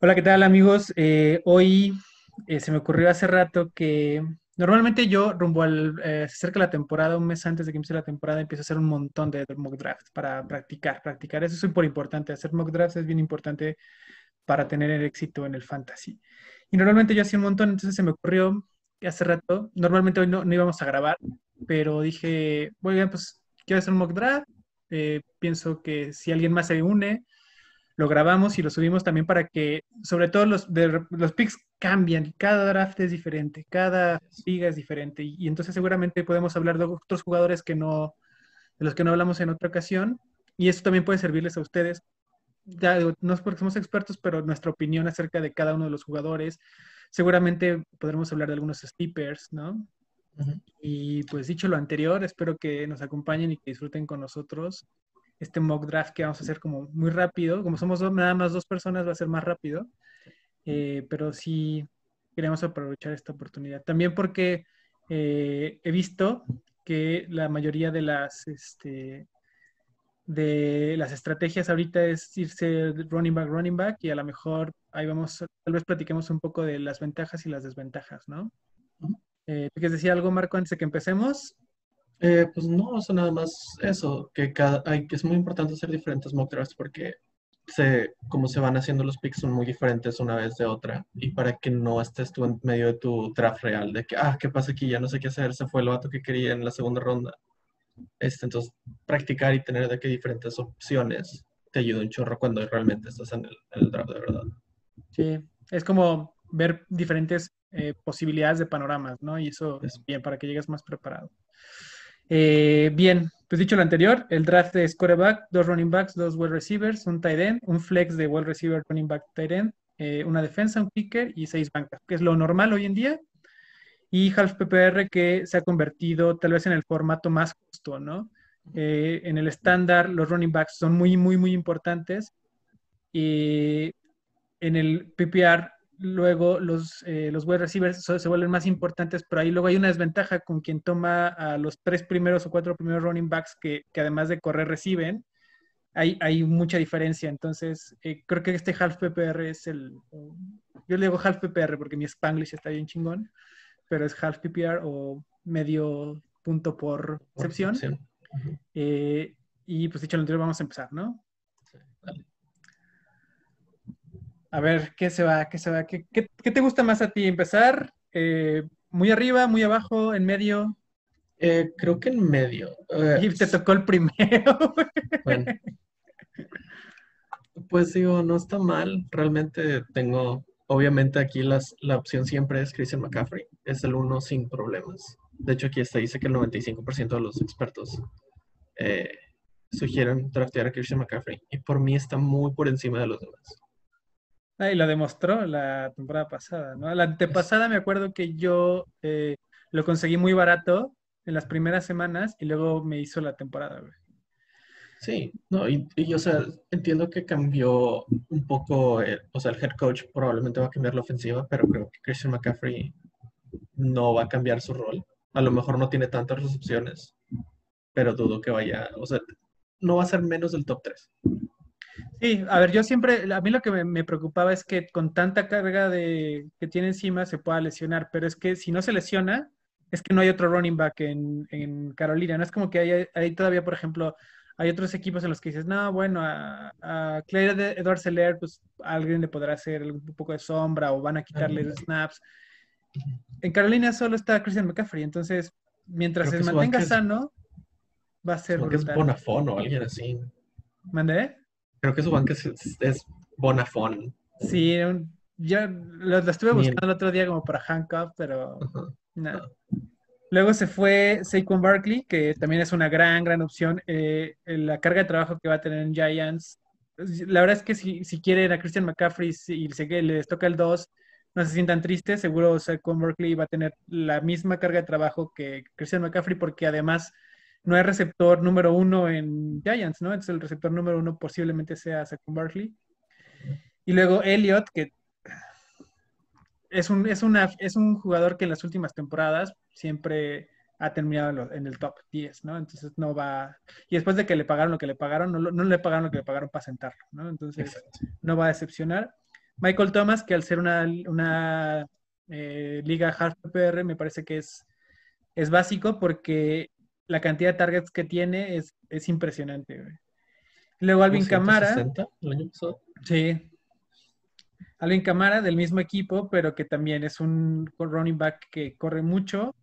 Hola, ¿qué tal amigos? Eh, hoy eh, se me ocurrió hace rato que normalmente yo rumbo al, eh, se acerca la temporada, un mes antes de que empiece la temporada, empiezo a hacer un montón de mock drafts para practicar, practicar. Eso es súper importante, hacer mock drafts es bien importante para tener el éxito en el fantasy. Y normalmente yo hacía un montón, entonces se me ocurrió hace rato, normalmente hoy no, no íbamos a grabar, pero dije, bueno, pues quiero hacer un mock draft, eh, pienso que si alguien más se une, lo grabamos y lo subimos también para que, sobre todo los, los picks cambian, cada draft es diferente, cada liga es diferente y, y, entonces seguramente podemos hablar de otros jugadores que no, de los que no hablamos en otra ocasión y eso también puede servirles a ustedes. Ya, no es porque somos expertos, pero nuestra opinión acerca de cada uno de los jugadores. Seguramente podremos hablar de algunos sleepers, ¿no? Uh -huh. Y pues dicho lo anterior, espero que nos acompañen y que disfruten con nosotros este mock draft que vamos a hacer como muy rápido. Como somos dos, nada más dos personas, va a ser más rápido. Eh, pero sí queremos aprovechar esta oportunidad. También porque eh, he visto que la mayoría de las, este, de las estrategias ahorita es irse running back, running back, y a lo mejor ahí vamos, tal vez platiquemos un poco de las ventajas y las desventajas, ¿no? Uh -huh. eh, ¿Quieres decir algo, Marco, antes de que empecemos? Eh, pues no, o sea, nada más eso, que, cada, hay, que es muy importante hacer diferentes mock drafts porque se, como se van haciendo los picks son muy diferentes una vez de otra y para que no estés tú en medio de tu draft real, de que, ah, ¿qué pasa aquí? Ya no sé qué hacer, se fue el vato que quería en la segunda ronda. Este, entonces, practicar y tener de que diferentes opciones te ayuda un chorro cuando realmente estás en el, en el draft de verdad. Sí, es como ver diferentes eh, posibilidades de panoramas, ¿no? Y eso es bien para que llegues más preparado. Eh, bien, pues dicho lo anterior, el draft de quarterback, dos running backs, dos wide receivers, un tight end, un flex de wide receiver, running back, tight end, eh, una defensa, un kicker y seis bancas, que es lo normal hoy en día. Y half PPR que se ha convertido tal vez en el formato más justo, ¿no? Eh, en el estándar, los running backs son muy, muy, muy importantes. Y en el PPR luego los, eh, los wide receivers se vuelven más importantes, pero ahí luego hay una desventaja con quien toma a los tres primeros o cuatro primeros running backs que, que además de correr reciben. Hay, hay mucha diferencia, entonces eh, creo que este half PPR es el... Yo le digo half PPR porque mi Spanglish está bien chingón, pero es half PPR o medio punto por excepción. Uh -huh. eh, y pues dicho lo anterior, vamos a empezar, ¿no? Sí. A ver, ¿qué se va? ¿Qué se va? ¿Qué, qué, qué te gusta más a ti? ¿Empezar eh, muy arriba, muy abajo, en medio? Eh, creo que en medio. Uh, y te tocó el primero. bueno. Pues digo, no está mal. Realmente tengo, obviamente aquí las, la opción siempre es Christian McCaffrey. Es el uno sin problemas. De hecho, aquí está, dice que el 95% de los expertos eh, sugieren draftear a Christian McCaffrey. Y por mí está muy por encima de los demás. Ah, y lo demostró la temporada pasada, ¿no? La antepasada me acuerdo que yo eh, lo conseguí muy barato en las primeras semanas y luego me hizo la temporada, güey. Sí, no, y, y, o sea, entiendo que cambió un poco, eh, o sea, el head coach probablemente va a cambiar la ofensiva, pero creo que Christian McCaffrey no va a cambiar su rol. A lo mejor no tiene tantas recepciones, pero dudo que vaya, o sea, no va a ser menos del top 3. Sí, a ver, yo siempre, a mí lo que me, preocupaba es que con tanta carga de, que tiene encima se pueda lesionar, pero es que si no se lesiona, es que no hay otro running back en, en Carolina. No es como que hay, hay, todavía, por ejemplo, hay otros equipos en los que dices, no, bueno, a, a Claire Edward Seller, pues alguien le podrá hacer un poco de sombra o van a quitarle los snaps. En Carolina solo está Christian McCaffrey, entonces, mientras se mantenga sano, va a ser. Porque es Bonafón o alguien así. ¿Mandé? Creo que su banca es, es, Bonafón. Sí, yo lo, lo, estuve buscando el otro día como para handcuff, pero uh -huh. no. Luego se fue Saquon Barkley, que también es una gran, gran opción. Eh, la carga de trabajo que va a tener en Giants. La verdad es que si, si quieren a Christian McCaffrey y si les toca el 2, no se sientan tristes. Seguro Saquon Barkley va a tener la misma carga de trabajo que Christian McCaffrey, porque además no hay receptor número uno en Giants, ¿no? Entonces el receptor número uno posiblemente sea Saquon Barkley. Y luego Elliot, que es un, es, es un jugador que en las últimas temporadas siempre ha terminado en el top 10, ¿no? Entonces no va... Y después de que le pagaron lo que le pagaron, no, no le pagaron lo que le pagaron para sentarlo, ¿no? Entonces no va a decepcionar. Michael Thomas, que al ser una, una eh, liga half PPR, me parece que es, es básico porque la cantidad de targets que tiene es, es impresionante. Luego Alvin Camara. el año pasado? Sí. Alvin Camara del mismo equipo, pero que también es un running back que corre mucho,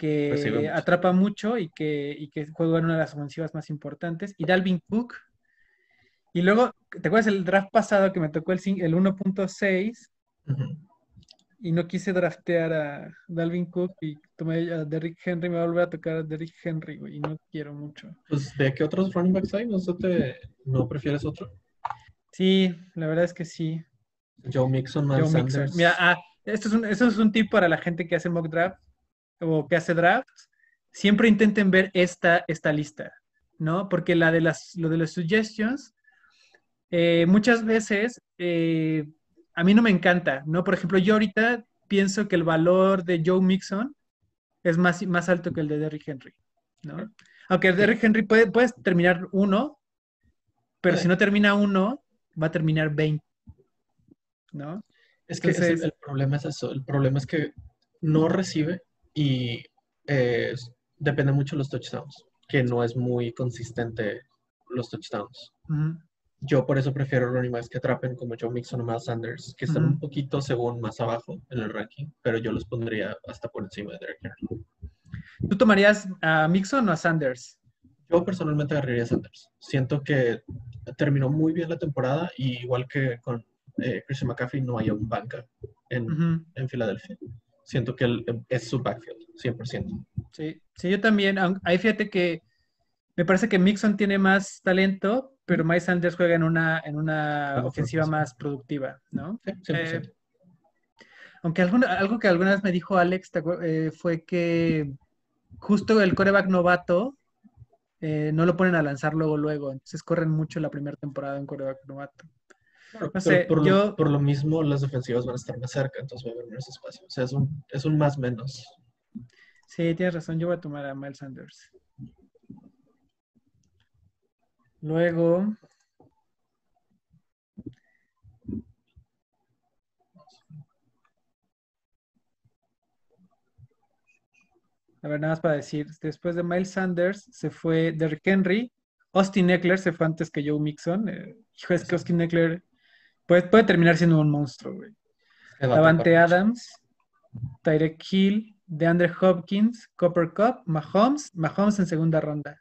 que atrapa mucho y que, y que juega en una de las ofensivas más importantes. Y Dalvin Cook. Y luego, ¿te acuerdas el draft pasado que me tocó el, el 1.6? Y no quise draftear a Dalvin Cook y tomé a Derrick Henry, me va a volver a tocar a Derrick Henry, güey, y no quiero mucho. Pues, ¿de qué otros running backs hay? ¿No, te, ¿no prefieres otro? Sí, la verdad es que sí. Joe Mixon, Miles Sanders. Mira, ah, esto es, un, esto es un tip para la gente que hace mock draft o que hace drafts. Siempre intenten ver esta, esta lista, ¿no? Porque la de las, lo de las suggestions, eh, muchas veces eh, a mí no me encanta, ¿no? Por ejemplo, yo ahorita pienso que el valor de Joe Mixon es más, más alto que el de Derrick Henry, ¿no? Aunque el Derrick Henry puede, puedes terminar uno, pero si no termina uno, va a terminar 20. ¿no? Es que el, problema es eso, el problema es que no recibe y eh, depende mucho de los touchdowns, que no es muy consistente los touchdowns. Yo por eso prefiero running backs que atrapen como Joe Mixon o Miles Sanders, que están un poquito según más abajo en el ranking, pero yo los pondría hasta por encima de Derek Henry. ¿Tú tomarías a Mixon o a Sanders? Yo personalmente agarraría a Sanders. Siento que terminó muy bien la temporada y igual que con eh, Christian McCaffrey no haya un banca en, en Filadelfia. Siento que él, es su backfield, 100%. Sí, sí, yo también. Ahí fíjate que me parece que Mixon tiene más talento, pero Miles Sanders juega en una, en una ofensiva más productiva, ¿no? Sí, 100%. Eh, aunque algo que alguna vez me dijo Alex eh, fue que justo el coreback novato eh, no lo ponen a lanzar luego, luego. Entonces corren mucho la primera temporada en coreback novato por, yo... lo, por, lo, mismo, las defensivas van a estar más cerca, entonces va a haber menos espacio. O sea, es un, es un más menos. Sí, tienes razón. Yo voy a tomar a Miles Sanders. Luego. A ver, nada más para decir, después de Miles Sanders se fue Derrick Henry, Austin Eckler se fue antes que Joe Mixon. Eh, hijo, es que Austin Eckler Puede, terminar siendo un monstruo, güey. Davante Adams, Tyrek Hill, DeAndre Hopkins, Copper Cup, Mahomes, Mahomes en segunda ronda.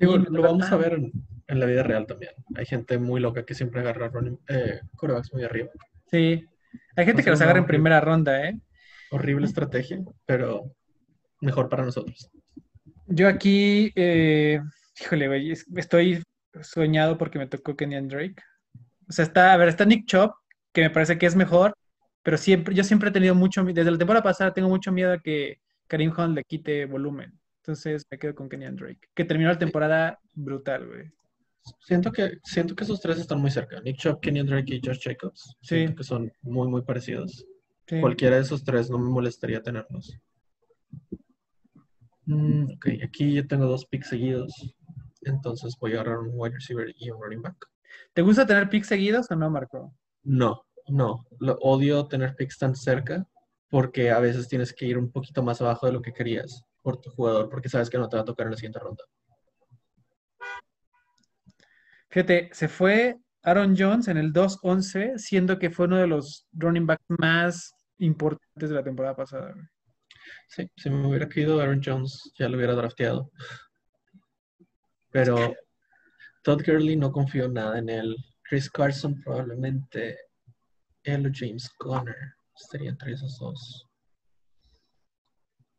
lo vamos a ver en, la vida real también. Hay gente muy loca que siempre agarra eh, muy arriba. Sí, hay gente que los agarra en primera ronda, ¿eh? Horrible estrategia, pero mejor para nosotros. Yo aquí, eh, híjole, güey, estoy soñado porque me tocó Kenyan Drake. O sea, está, a ver, está Nick Chop, que me parece que es mejor, pero siempre, yo siempre he tenido mucho, desde la temporada pasada tengo mucho miedo a que Karim Hunt le quite volumen. Entonces me quedo con Kenyan Drake, que terminó la temporada brutal, güey. Siento que, siento que esos tres están muy cerca. Nick Chop, Kenyan Drake y Josh Jacobs. Sí. que son muy, muy parecidos. Cualquiera de esos tres no me molestaría tenerlos. Mm, ok, aquí yo tengo dos picks seguidos. Entonces voy a agarrar un wide receiver y un running back. ¿Te gusta tener picks seguidos o no, Marco? No, no. Lo, odio tener picks tan cerca porque a veces tienes que ir un poquito más abajo de lo que querías por tu jugador porque sabes que no te va a tocar en la siguiente ronda. Fíjate, se fue Aaron Jones en el 2-11, siendo que fue uno de los running backs más importantes de la temporada pasada. Sí, si me hubiera querido Aaron Jones, ya lo hubiera drafteado. Pero Todd Gurley no confío nada en él. Chris Carson probablemente él o James Conner estarían entre esos dos.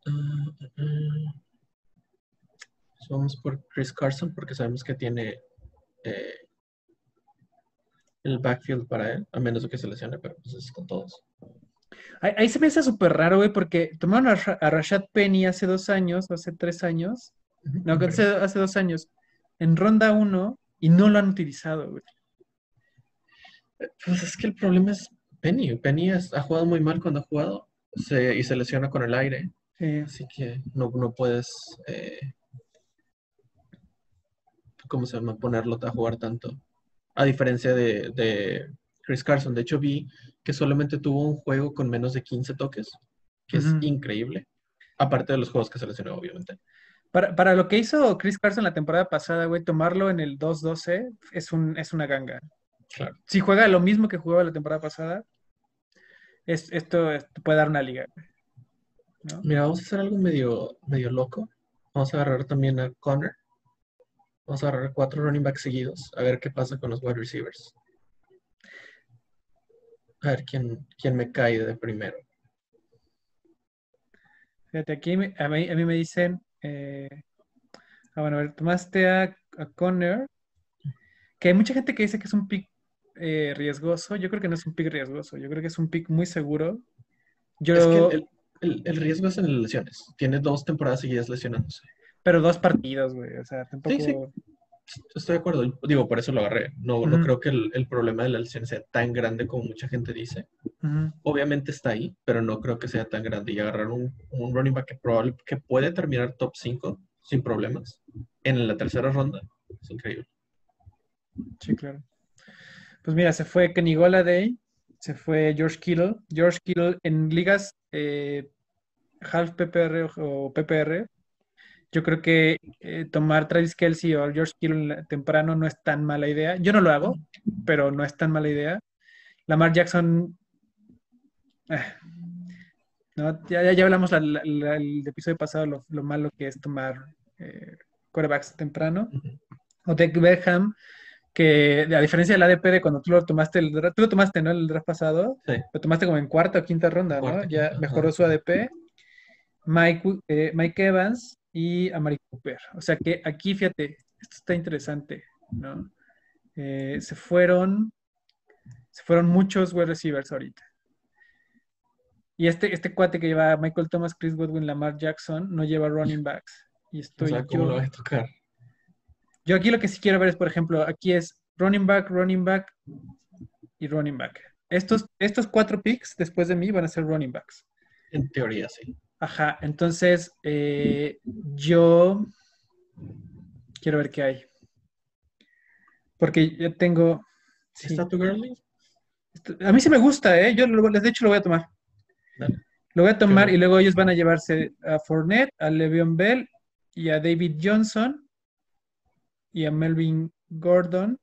Uh, uh, uh. vamos por Chris Carson porque sabemos que tiene eh, el backfield para él, a menos que se lesione, pero pues es con todos. Ahí, se me hace súper raro, güey, porque tomaron a, Rashad Penny hace dos años, hace tres años, no, hace, hace dos años, en ronda 1 y no lo han utilizado, güey. Pues es que el problema es, Penny, Penny es- ha jugado muy mal cuando ha jugado se, y se lesiona con el aire, Sí. así que no, no puedes, eh, ¿cómo se llama? Ponerlo a jugar tanto. A diferencia de, de Chris Carson. De hecho, vi que solamente tuvo un juego con menos de 15 toques, que es increíble. Aparte de los juegos que se lesionó, obviamente. Para, para lo que hizo Chris Carson la temporada pasada, güey, tomarlo en el 2-12 es, un, es una ganga. Claro. Si juega lo mismo que jugaba la temporada pasada, es, esto, esto puede dar una liga. Mira, vamos a hacer algo medio, medio loco. Vamos a agarrar también a Connor. Vamos a agarrar cuatro running backs seguidos. A ver qué pasa con los wide receivers. A ver quién, quién me cae de primero. Fíjate, aquí a mí, a mí me dicen, eh, ah, bueno, a ver, tomaste a, a Connor, que hay mucha gente que dice que es un pick eh, riesgoso. Yo creo que no es un pick riesgoso, yo creo que es un pick muy seguro. Yo, Es que el, el- el riesgo es en las lesiones. Tiene dos temporadas seguidas lesionándose. pero dos partidos, güey, o sea, tampoco... Sí, sí. Estoy de acuerdo. Digo, por eso lo agarré. No, no creo que el, el problema de la sea tan grande como mucha gente dice. Obviamente está ahí, pero no creo que sea tan grande. Y agarrar un, un running back que, probable, que puede terminar top 5 sin problemas en la tercera ronda es increíble. Sí, claro. Pues mira, se fue Kenny Golladay, se fue George Kittle. George Kittle en ligas eh, half PPR o PPR. Yo creo que eh, tomar Travis Kelsey o George Kittle temprano no es tan mala idea. Yo no lo hago, pero no es tan mala idea. Lamar Jackson. eh, no, ya, ya, hablamos la- la- la- el episodio pasado lo, lo malo que es tomar eh, quarterbacks temprano. O Tech Beckham, que a diferencia del ADP de cuando tú lo tomaste, el draft- tú lo tomaste, ¿no? El draft pasado, Sí. lo tomaste como en cuarta o quinta ronda, ¿no? Cuarta, Ya mejoró ajá. su ADP. Mike, eh, Mike Evans y Amari Cooper. O sea que aquí, fíjate, esto está interesante, ¿no? Eh, se fueron, se fueron muchos wide receivers ahorita. Y este, este cuate que lleva Michael Thomas, Chris Godwin, Lamar Jackson, no lleva running backs. Y O estoy sea, ¿cómo yo- lo voy a tocar? yo aquí lo que sí quiero ver es, por ejemplo, aquí es running back, running back y running back. Estos, estos cuatro picks después de mí van a ser running backs. En teoría, sí. Ajá, entonces eh, yo quiero ver qué hay. Porque yo tengo... sí, ¿Está tu girly? a mí sí me gusta, ¿eh? Yo lo- de hecho lo voy a tomar. Dale. Lo voy a tomar y luego ellos van a llevarse a Fournette, a Le'Veon Bell y a David Johnson y a Melvin Gordon.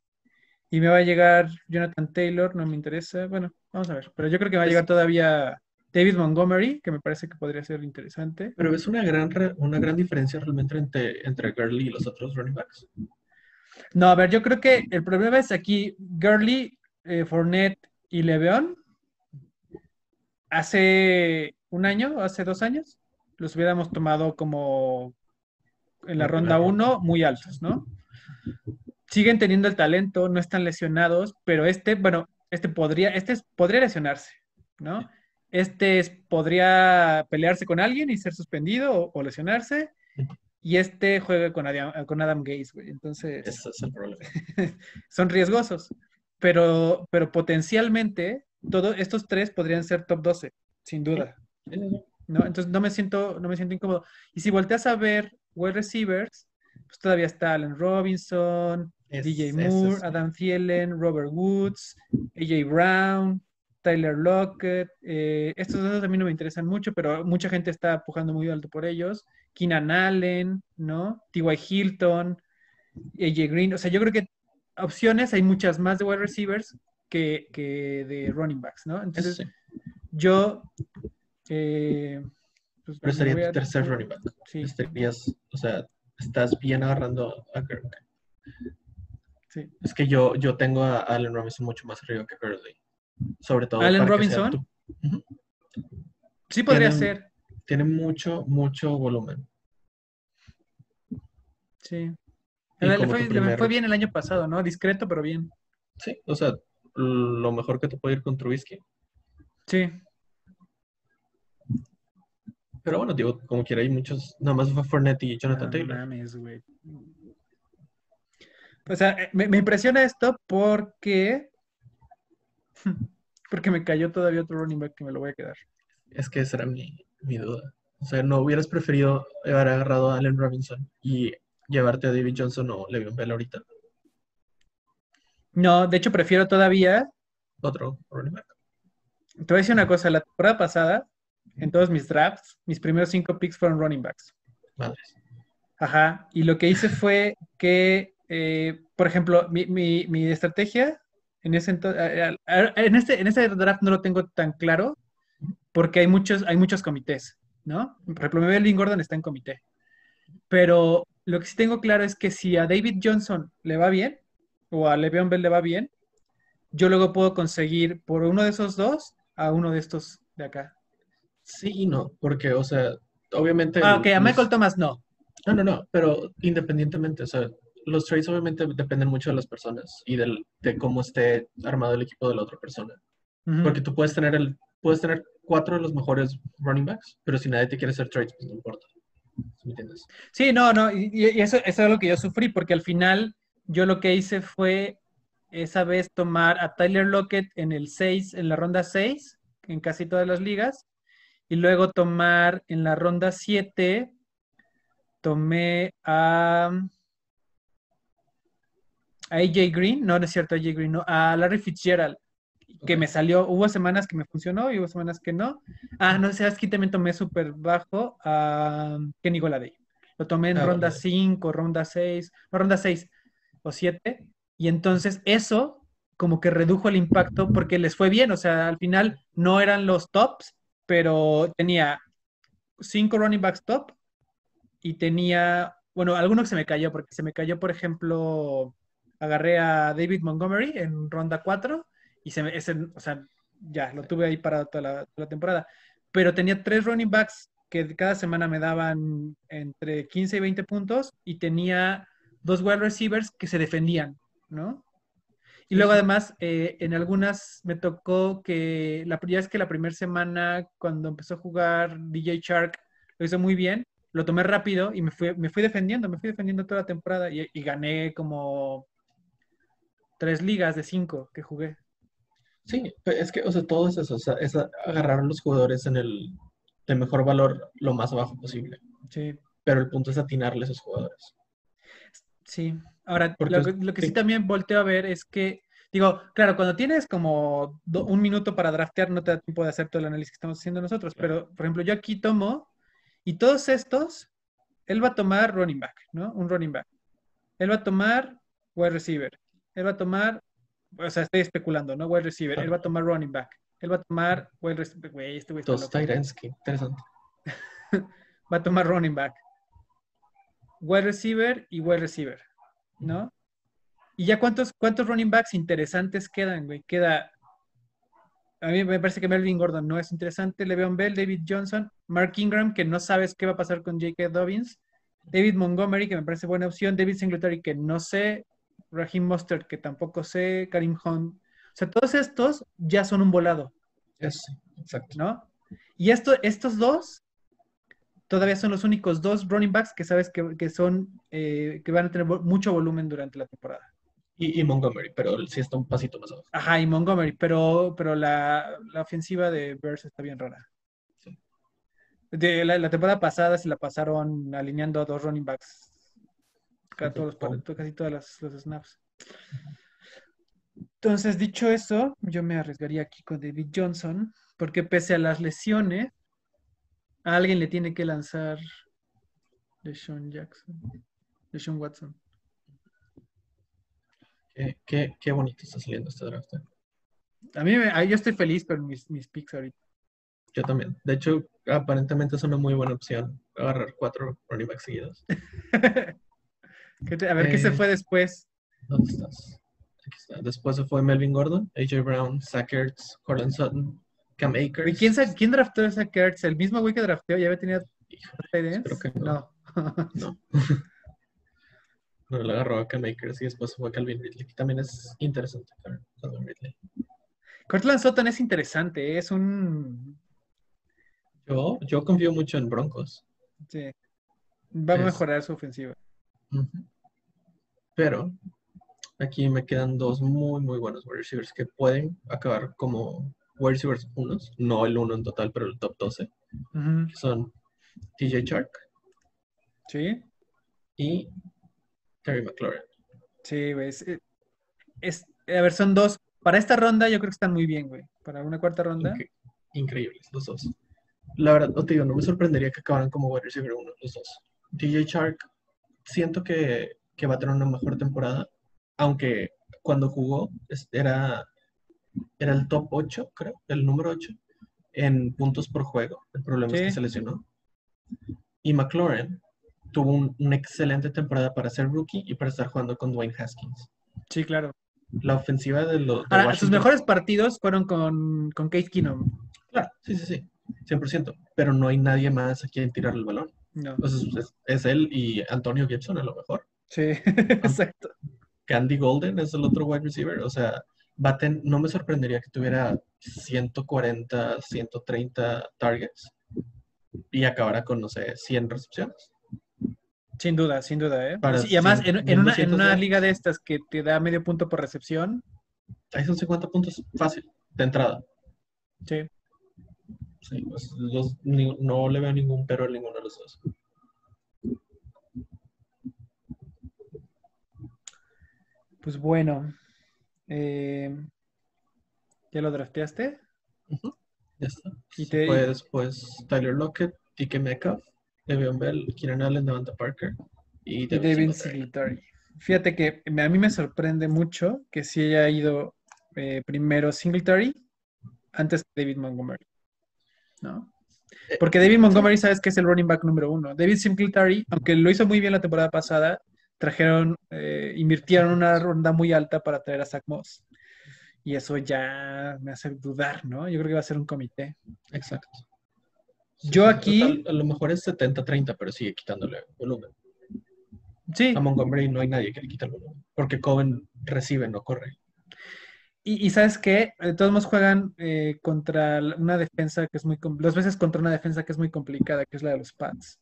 Y me va a llegar Jonathan Taylor, no me interesa. Bueno, vamos a ver. Pero yo creo que va a llegar todavía David Montgomery, que me parece que podría ser interesante. Pero es una gran, una gran diferencia realmente entre, entre Gurley y los otros running backs. No, a ver, yo creo que el problema es aquí Gurley, eh, Fournette y Le'Veon. Hace un año, hace dos años, los hubiéramos tomado como en la ronda la uno ronda. muy altos, ¿no? Siguen teniendo el talento, no están lesionados, pero este, bueno, este podría, este es- podría lesionarse, ¿no? Este es- podría pelearse con alguien y ser suspendido o, o lesionarse. Y este juega con Adam, con Adam Gaze, güey. Entonces Ese es el problema. son riesgosos, pero, pero potencialmente todos estos tres podrían ser top 12, sin duda, ¿no? Entonces no me siento, no me siento incómodo. Y si volteas a ver wide receivers, pues todavía está Allen Robinson, Es- DJ Moore, es- Adam Thielen, Robert Woods, AJ Brown, Tyler Lockett. eh, estos dos a mí no me interesan mucho, pero mucha gente está pujando muy alto por ellos. Keenan Allen, ¿no? T.Y. Hilton, AJ Green. O sea, yo creo que opciones hay muchas más de wide receivers que, que de running backs, ¿no? Entonces, sí. yo. eh, pues, Pero me sería tu a- tercer running back. Sí, Estarías, o sea, estás bien agarrando a Kirk. sí. Es que yo, yo tengo a Allen Robinson mucho más arriba que Gurley. Sobre todo. ¿Allen Robinson? tu-. Sí podría Tienen- ser. Tiene mucho, mucho volumen. Sí. Le, fue, primer- bien el año pasado, ¿no? Discreto, pero bien. Sí, o sea, lo mejor que te puede ir con Trubisky. Sí. Pero bueno, digo, como quiera, hay muchos. Nada más fue Fournette y Jonathan No Taylor. mames, güey. O sea, eh, me, me impresiona esto porque porque me cayó todavía otro running back que me lo voy a quedar. Es que esa era mi, mi duda. O sea, ¿no hubieras preferido haber agarrado a Allen Robinson y llevarte a David Johnson o Le'Veon Bell ahorita? No, de hecho prefiero todavía. Otro running back. Te voy a decir una cosa, la temporada pasada, en todos mis drafts, mis primeros cinco picks fueron running backs. Madres. Ajá, y lo que hice fue que, eh, por ejemplo, mi, mi- mi estrategia en ese en este, en este draft no lo tengo tan claro porque hay muchos, hay muchos comités, ¿no? Por ejemplo, Melvin Gordon está en comité. Pero lo que sí tengo claro es que si a David Johnson le va bien o a Le'Veon Bell le va bien, yo luego puedo conseguir por uno de esos dos a uno de estos de acá. Sí y no, porque, o sea, obviamente. Ah, ok, a los- Michael Thomas no. No, no, no, pero independientemente, o sea, los trades obviamente dependen mucho de las personas y del, de cómo esté armado el equipo de la otra persona. Ujú. Porque tú puedes tener el, puedes tener cuatro de los mejores running backs, pero si nadie te quiere hacer trades, pues no importa. ¿Sí ¿Me entiendes? Sí, no, no, y, y eso, eso es lo que yo sufrí, porque al final yo lo que hice fue esa vez tomar a Tyler Lockett en el 6, en la ronda 6, en casi todas las ligas, y luego tomar en la ronda 7, tomé a, a AJ Green, no, no es cierto, AJ Green, no, a Larry Fitzgerald, que me salió, hubo semanas que me funcionó y hubo semanas que no. Ah, no, sabes que también tomé súper bajo a Kenny Goladay. Lo tomé en Ah, ronda Golladay. 5, ronda 6, no, ronda 6 o 7. Y entonces eso como que redujo el impacto porque les fue bien. O sea, al final no eran los tops, pero tenía cinco running backs top y tenía, bueno, alguno que se me cayó, porque se me cayó, por ejemplo, agarré a David Montgomery en ronda 4 y se me, ese, o sea, ya, lo tuve ahí para toda la, toda la temporada. Pero tenía tres running backs que cada semana me daban entre 15 y 20 puntos y tenía dos wide receivers que se defendían, ¿no? Y luego sí. además, eh, en algunas me tocó que, la, ya es que la primera semana, cuando empezó a jugar DJ Shark, lo hizo muy bien, lo tomé rápido y me fui, me fui defendiendo, me fui defendiendo toda la temporada y, y gané como tres ligas de cinco que jugué. Sí, pe- es que, o sea, todo es eso, o sea, es agarrar a los jugadores en el de mejor valor lo más bajo posible. Sí, Pero el punto es atinarle a esos jugadores. sí. Ahora, Porque lo, que- lo que sí sí. también volteo a ver es que, digo, claro, cuando tienes como do- un minuto para draftear, no te da tiempo de hacer todo el análisis que estamos haciendo nosotros, pero, por ejemplo, yo aquí tomo, y todos estos, él va a tomar running back, ¿no? Un running back. Él va a tomar wide receiver. Él va a tomar, o sea, estoy especulando, ¿no? Wide receiver. Él va a tomar running back. Él va a tomar wide receiver. Güey, este güey está Dos qué interesante. Va a tomar running back. Wide receiver y wide receiver, ¿no? Y ya cuántos, cuántos running backs interesantes quedan, güey. Queda. A mí me parece que Melvin Gordon no es interesante. Le'Veon Bell, David Johnson, Mark Ingram, que no sabes qué va a pasar con J.K. Dobbins. David Montgomery, que me parece buena opción. David Singletary, que no sé. Raheem Mostert, que tampoco sé. Karim Hunt. O sea, todos estos ya son un volado. Es, exacto. ¿no? Y esto, estos dos todavía son los únicos dos running backs que sabes que, que son, eh, que van a tener mucho volumen durante la temporada. Y, y Montgomery, pero sí está un pasito más abajo. Ajá, y Montgomery, pero, pero la, la ofensiva de Bears está bien rara. Sí. De la, la temporada pasada se la pasaron alineando a dos running backs. Todos los casi todas las, los snaps. Entonces, dicho eso, yo me arriesgaría aquí con David Johnson, porque pese a las lesiones, a alguien le tiene que lanzar Deshaun Jackson, Deshaun Watson. Qué, qué, qué bonito está saliendo este draft. eh. A mí, me- yo estoy feliz con mis, mis picks ahorita. Yo también. De hecho, aparentemente es una muy buena opción agarrar cuatro running backs seguidos. ¿Qué te- a ver qué se Eh, fue después. ¿Dónde estás? Aquí está. Después se fue Melvin Gordon, AJ Brown, Zach Ertz, Cortland Sutton, Cam Akers. ¿Y quién, quién draftó a esa Kurtz? ¿El mismo güey que drafteó? ¿Ya había tenido Híjole, que no. No. No. no, le agarró a Cam Akers y después fue Calvin Ridley, que también es interesante. Calvin Ridley. Cortland Sutton es interesante, ¿eh? es un... Yo, yo confío mucho en Broncos. sí, va a Es- mejorar su ofensiva. Pero aquí me quedan dos muy, muy buenos wide receivers que pueden acabar como wide receivers unos, no el uno en total, pero el top 12, Ujú. que son TJ Shark Sí, y Terry McLaurin. sí, güey. Es, es- a ver, son dos. Para esta ronda yo creo que están muy bien, güey. Para una cuarta ronda. Incre- increíbles los dos. La verdad, no te digo, no me sorprendería que acabaran como wide receiver uno los dos. DJ Shark, siento que, que va a tener una mejor temporada, aunque cuando jugó era, era el top 8, creo, el número 8, en puntos por juego. El problema es que se lesionó. Y McLaurin tuvo un- una excelente temporada para ser rookie y para estar jugando con Dwayne Haskins. Sí, claro. La ofensiva de los... Ahora, sus mejores partidos fueron con, con Case Keenum. Claro, sí, sí, sí, 100%. Pero no hay nadie más a quien tirar el balón. No. Entonces es, es él y Antonio Gibson a lo mejor. Sí, exacto. Candy Golden es el otro wide receiver. O sea, Batten no me sorprendería que tuviera 140, 130 targets y acabara con, no sé, 100 recepciones. Sin duda, sin duda, ¿eh? Para y además, en, en una, en 1200 una liga de estas que te da medio punto por recepción, Ahí son 50 puntos fácil, de entrada. sí. Sí, pues, los- ni- no le veo ningún pero a ninguno de los dos. Pues bueno. eh, ¿Ya lo drafteaste? Ya está. Y te- Fue después Tyler Lockett, DK Metcalf, Le'Veon Bell, Keenan Allen, Davante Parker y Devin Singletary. Fíjate que a mí me sorprende mucho que sí haya ido eh, primero Singletary antes que David Montgomery. ¿No? Eh, Porque David Montgomery sabes que es el running back número uno. David Singletary, aunque lo hizo muy bien la temporada pasada, trajeron, eh, invirtieron una ronda muy alta para traer a Zach Moss. Y eso ya me hace dudar, ¿no? Yo creo que va a ser un comité. Exacto. Yo aquí- total, a lo mejor es 70-30, pero sigue quitándole volumen. Sí, A Montgomery no hay nadie que le quite el volumen. Porque Coven recibe, no corre. Y, y sabes qué, de todos modos juegan eh, contra una defensa que es muy, dos veces contra una defensa que es muy complicada, que es la de los Pats,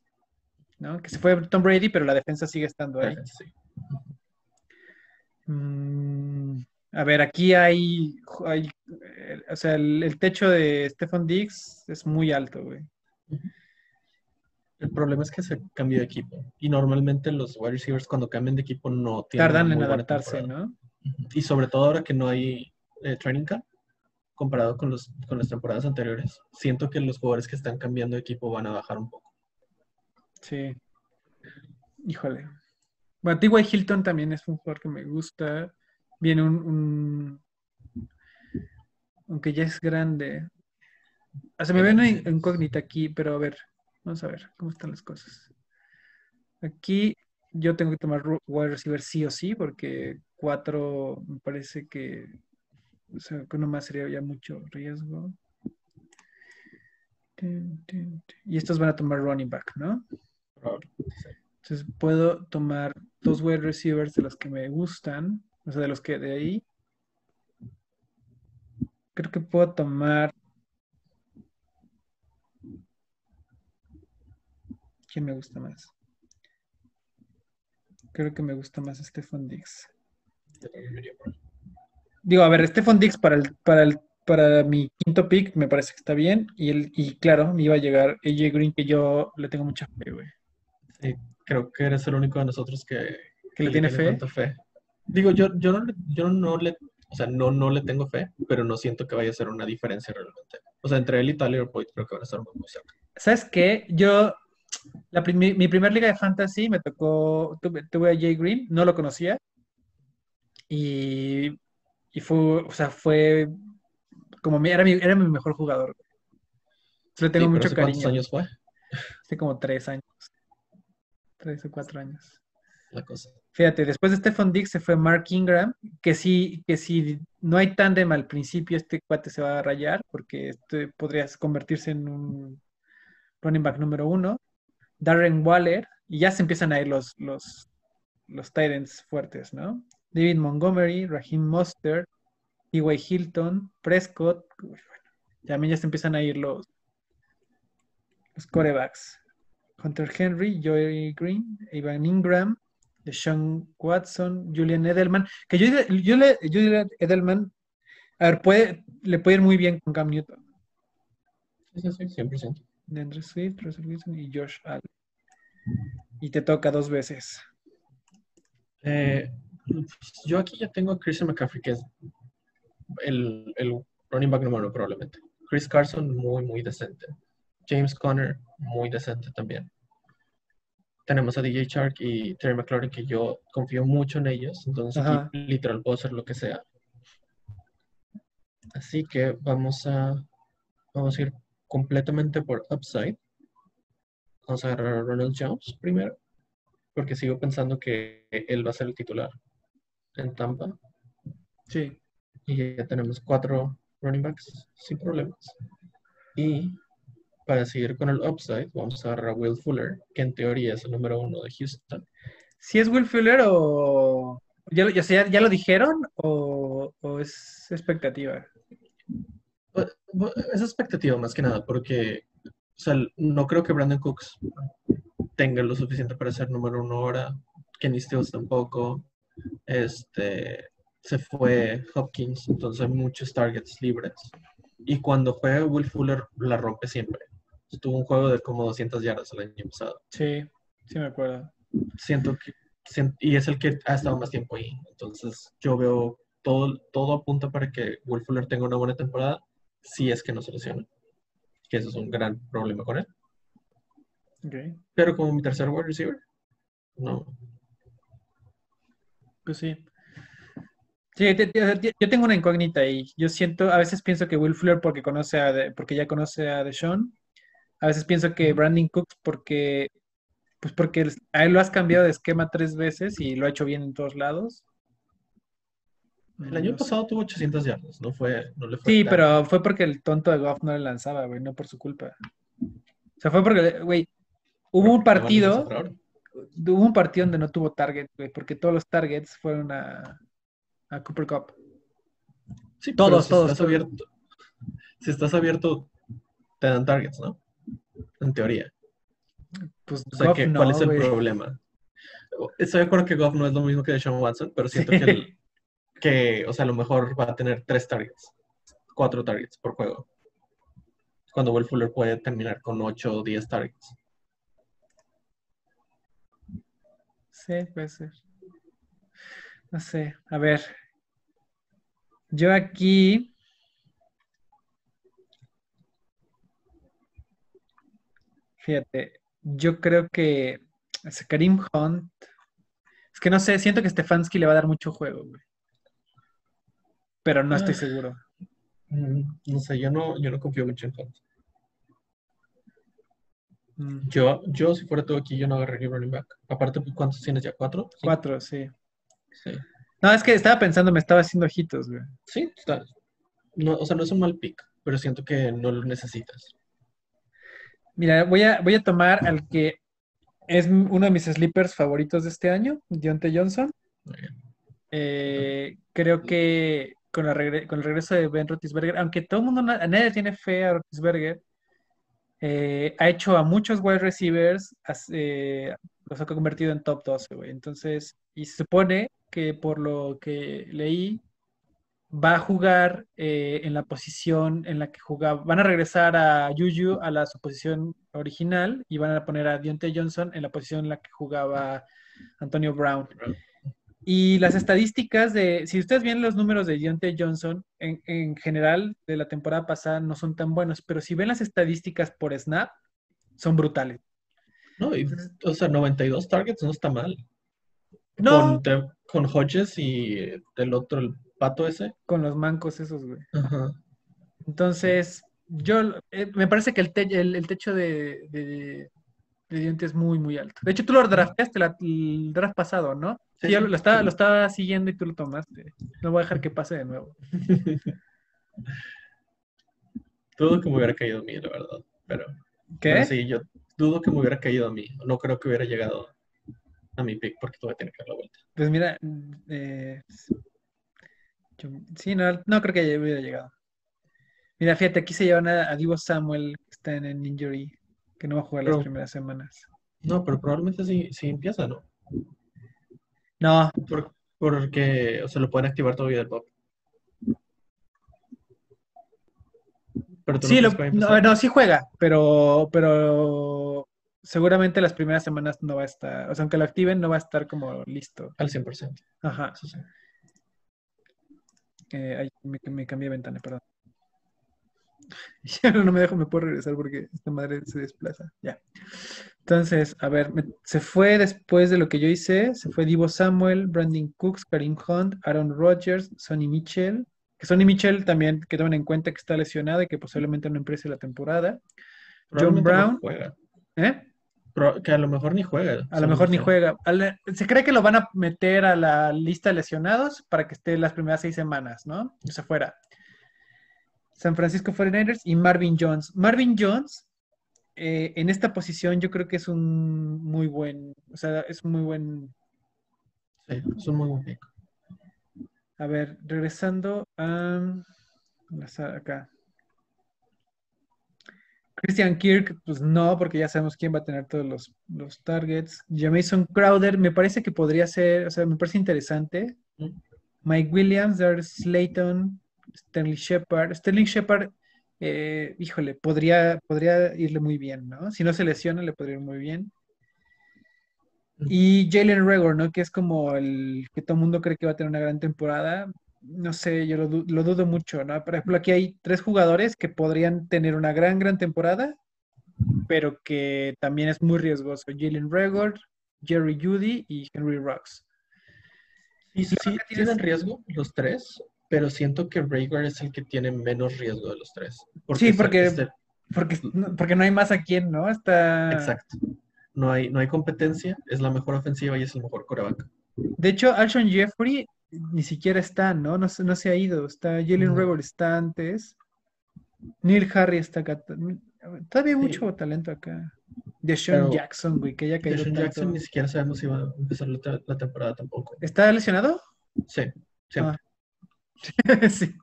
¿no? Que se fue Tom Brady, pero la defensa sigue estando ahí. Sí. Mm, a ver, aquí hay, hay, eh, o sea, el, el techo de Stefan Diggs es muy alto, güey. El problema es que se cambió de equipo. Y normalmente los wide receivers cuando cambian de equipo no tienen Tardan en adaptarse. ¿no? Y sobre todo ahora que no hay eh, training camp, comparado con, los, con las temporadas anteriores, siento que los jugadores que están cambiando de equipo van a bajar un poco. Sí. Híjole. Bueno, T.Y. Hilton también es un jugador que me gusta. Viene un, un- Aunque ya es grande. Ah, se me ve una in- incógnita aquí, pero a ver. Vamos a ver cómo están las cosas. Aquí yo tengo que tomar wide receiver sí o sí, porque cuatro me parece que. O sea, que uno más sería ya mucho riesgo. Y estos van a tomar running back, ¿no? Entonces puedo tomar dos wide receivers de los que me gustan, o sea, de los que de ahí. Creo que puedo tomar. ¿Quién me gusta más? Creo que me gusta más Stefan Diggs. Yo también me iría por ahí. Digo, a ver, Stefan Diggs para el, para el, para mi quinto pick me parece que está bien. Y el, y claro, me iba a llegar AJ Green, que yo le tengo mucha fe, güey. Sí, creo que eres el único de nosotros que, ¿Que le tiene fe? tanta fe. Digo, yo, yo, no, yo no le, o sea, no, no le tengo fe, pero no siento que vaya a ser una diferencia realmente. O sea, entre él y Tyler Boyd creo que van a estar muy, muy cerca. ¿Sabes qué? Yo, la prim- mi primer liga de fantasy me tocó, tuve, tuve a Jay Green, no lo conocía. Y, y fue, o sea, fue como mi, era, mi, era mi mejor jugador. Le tengo Sí, mucho ¿hace ¿Cuántos cariño. años fue Hace como tres años. Tres o cuatro años. la cosa? Fíjate, después de Stefan Diggs se fue Mark Ingram, que sí, que si no hay tándem al principio, este cuate se va a rayar, porque este podría convertirse en un running back número uno. Darren Waller, y ya se empiezan a ir los, los, los Titans fuertes, ¿no? David Montgomery, Raheem Mostert, T.Y. Hilton, Prescott, bueno, también ya se empiezan a ir los, los corebacks. Hunter Henry, Joey Green, Ivan Ingram, Deshaun Watson, Julian Edelman, que yo, yo, le- Julian Edelman, a ver, puede, le puede ir muy bien con Cam Newton. Sí, sí, sí, 100%. De Andrew Swift, Russell Wilson y Josh Allen. Y te toca dos veces. Eh, yo aquí ya tengo a Christian McCaffrey, que es el, el running back número uno probablemente. Chris Carson, muy, muy decente. James Conner, muy decente también. Tenemos a DJ Shark y Terry McLaurin, que yo confío mucho en ellos, entonces aquí literal puedo hacer lo que sea. Así que vamos a, vamos a ir completamente por upside. Vamos a agarrar a Ronald Jones primero, porque sigo pensando que él va a ser el titular en Tampa. Sí. Y ya tenemos cuatro running backs sin problemas. Y para seguir con el upside, vamos a agarrar a Will Fuller, que en teoría es el número uno de Houston. ¿Si es Will Fuller o ya, lo- ya, ya lo dijeron o, o es expectativa? Bu- Es expectativa más que nada, porque o sea, no creo que Brandon Cooks tenga lo suficiente para ser número uno ahora. Kenny Stills tampoco. Este, se fue Hopkins, entonces muchos targets libres. Y cuando juega Will Fuller la rompe siempre. Tuvo un juego de como 200 yardas el año pasado. Sí, sí me acuerdo. siento que y es el que ha estado más tiempo ahí. Entonces, yo veo todo, todo apunta para que Will Fuller tenga una buena temporada, si es que no se lesiona. Que eso es un gran problema con él. Ok. Pero como mi tercer wide receiver, no. Pues sí. Sí, yo tengo una incógnita ahí. Yo siento, a veces pienso que Will Fuller porque conoce a De- porque ya conoce a Deshaun. A veces pienso que Brandon Cooks porque pues porque a él lo has cambiado de esquema tres veces y lo ha hecho bien en todos lados. El año No sé. pasado tuvo 800 yardas, no fue, no le fue Sí, pero fue porque el tonto de Goff no le lanzaba, güey, no por su culpa. O sea, fue porque, güey, hubo un partido. Hubo un partido donde no tuvo target, güey, porque todos los targets fueron a, a Cooper Cup. Sí, Todos, si todos, Estás todos. abierto, si estás abierto, te dan targets, ¿no? En teoría. Pues O sea, Goff que, no, ¿cuál es el problema? Estoy de acuerdo que Goff no es lo mismo que Deshaun Watson, pero siento Sí. que, el- que, o sea, a lo mejor va a tener tres targets, cuatro targets por juego. Cuando Will Fuller puede terminar con ocho o diez targets. Sí, puede ser. No sé, a ver. Yo aquí. Fíjate, yo creo que Karim Hunt. Es que no sé, siento que Stefanski le va a dar mucho juego, güey. Pero no estoy Ah. seguro. Mm, No sé, yo no, yo no confío mucho en Hunt. Mm, Yo, yo, si fuera todo aquí, yo no agarraría running back. Aparte, ¿cuántos tienes ya? ¿Cuatro? Cuatro, sí. Sí, No, es que estaba pensando, me estaba haciendo ojitos, güey. Sí, está. No, o sea, no es un mal pick, pero siento que no lo necesitas. Mira, voy a, voy a tomar al que es uno de mis sleepers favoritos de este año, Deontay Johnson. Eh, creo que con, la con el regreso de Ben Roethlisberger, aunque todo el mundo, a nadie tiene fe a Roethlisberger, eh, ha hecho a muchos wide receivers, eh, los ha convertido en top 12, güey. Entonces, y se supone que por lo que leí, va a jugar eh, en la posición en la que jugaba. Van a regresar a Juju a la su posición original y van a poner a Deontay Johnson en la posición en la que jugaba Antonio Brown. Y las estadísticas de, si ustedes ven los números de Deontay Johnson, en, en general de la temporada pasada no son tan buenos, pero si ven las estadísticas por snap, son brutales. No, y, o sea, 92 targets no está mal. No, Con, con Hodges y el otro, el pato ese. con los mancos esos, güey. Ajá. Entonces, yo eh, me parece que el, te- el, el techo de, de, de Deontay es muy, muy alto. De hecho, tú lo drafteaste la- el draft pasado, ¿no? Sí, yo lo, estaba, lo estaba siguiendo y tú lo tomaste. No voy a dejar que pase de nuevo. Dudo que me hubiera caído a mí, la verdad. Pero, ¿Qué? pero sí, yo dudo que me hubiera caído a mí. No creo que hubiera llegado a mi pick porque todavía tiene que dar la vuelta. Pues mira, eh, yo- sí, no, no creo que hubiera llegado. Mira, fíjate, aquí se llevan a, a Divo Samuel, que está en, en injury, que no va a jugar las primeras semanas. No, pero probablemente sí, sí empieza, ¿no? No, Por- porque, o sea, lo pueden activar todavía del pop. Pero tú Sí, no lo- no, no, sí juega, pero, pero seguramente las primeras semanas no va a estar, o sea, aunque lo activen, no va a estar como listo. Al 100%. Ajá. Sí. Eh, me, me cambié de ventana, perdón. Ya no me dejo, me puedo regresar porque esta madre se desplaza. Ya. Entonces, a ver, me- se fue después de lo que yo hice, se fue Divo Samuel, Brandon Cooks, Karim Hunt, Aaron Rodgers, Sonny Mitchell, que Sonny Mitchell también que tomen en cuenta que está lesionado y que posiblemente no empiece la temporada. John no Brown, juega. ¿eh? Que a lo mejor ni juega. A lo mejor ni juega. Se cree que lo van a meter a la lista de lesionados para que esté las primeras seis semanas, ¿no? O sea, fuera. San Francisco 49ers y Marvin Jones. Marvin Jones, eh, en esta posición, yo creo que es un muy buen, o sea, es un muy buen. Sí, es un muy buen pick. A ver, regresando a. acá. Christian Kirk, pues no, porque ya sabemos quién va a tener todos los, los targets. Jamison Crowder, me parece que podría ser, o sea, me parece interesante. Mm. Mike Williams, Darius Slayton, Sterling Shepard. Sterling Shepard, eh, híjole, podría, podría irle muy bien, ¿no? Si no se lesiona, le podría ir muy bien. Y Jalen Regor, ¿no? Que es como el que todo el mundo cree que va a tener una gran temporada. No sé, yo lo, du- lo dudo mucho, ¿no? Por ejemplo, aquí hay tres jugadores que podrían tener una gran, gran temporada, pero que también es muy riesgoso. Jalen Regor, Jerry Judy y Henry Rocks. Sí, Creo sí, tienen riesgo los tres, pero siento que Rhaegar es el que tiene menos riesgo de los tres. Sí, porque- el- Porque, no- porque no hay más a quien, ¿no? Está... exacto. No hay, no hay competencia, es la mejor ofensiva y es el mejor coreback. De hecho, Alshon Jeffrey ni siquiera está, ¿no? No, se- no se ha ido. Está Jalen. Regor está antes. Neil Harry está acá. Todavía hay Sí. mucho talento acá. Deshaun Pero- Jackson, güey, que ya cayó Deshaun tanto. Jackson ni siquiera sabemos si va a empezar la, te- la temporada tampoco. ¿Está lesionado? Sí, siempre. sí.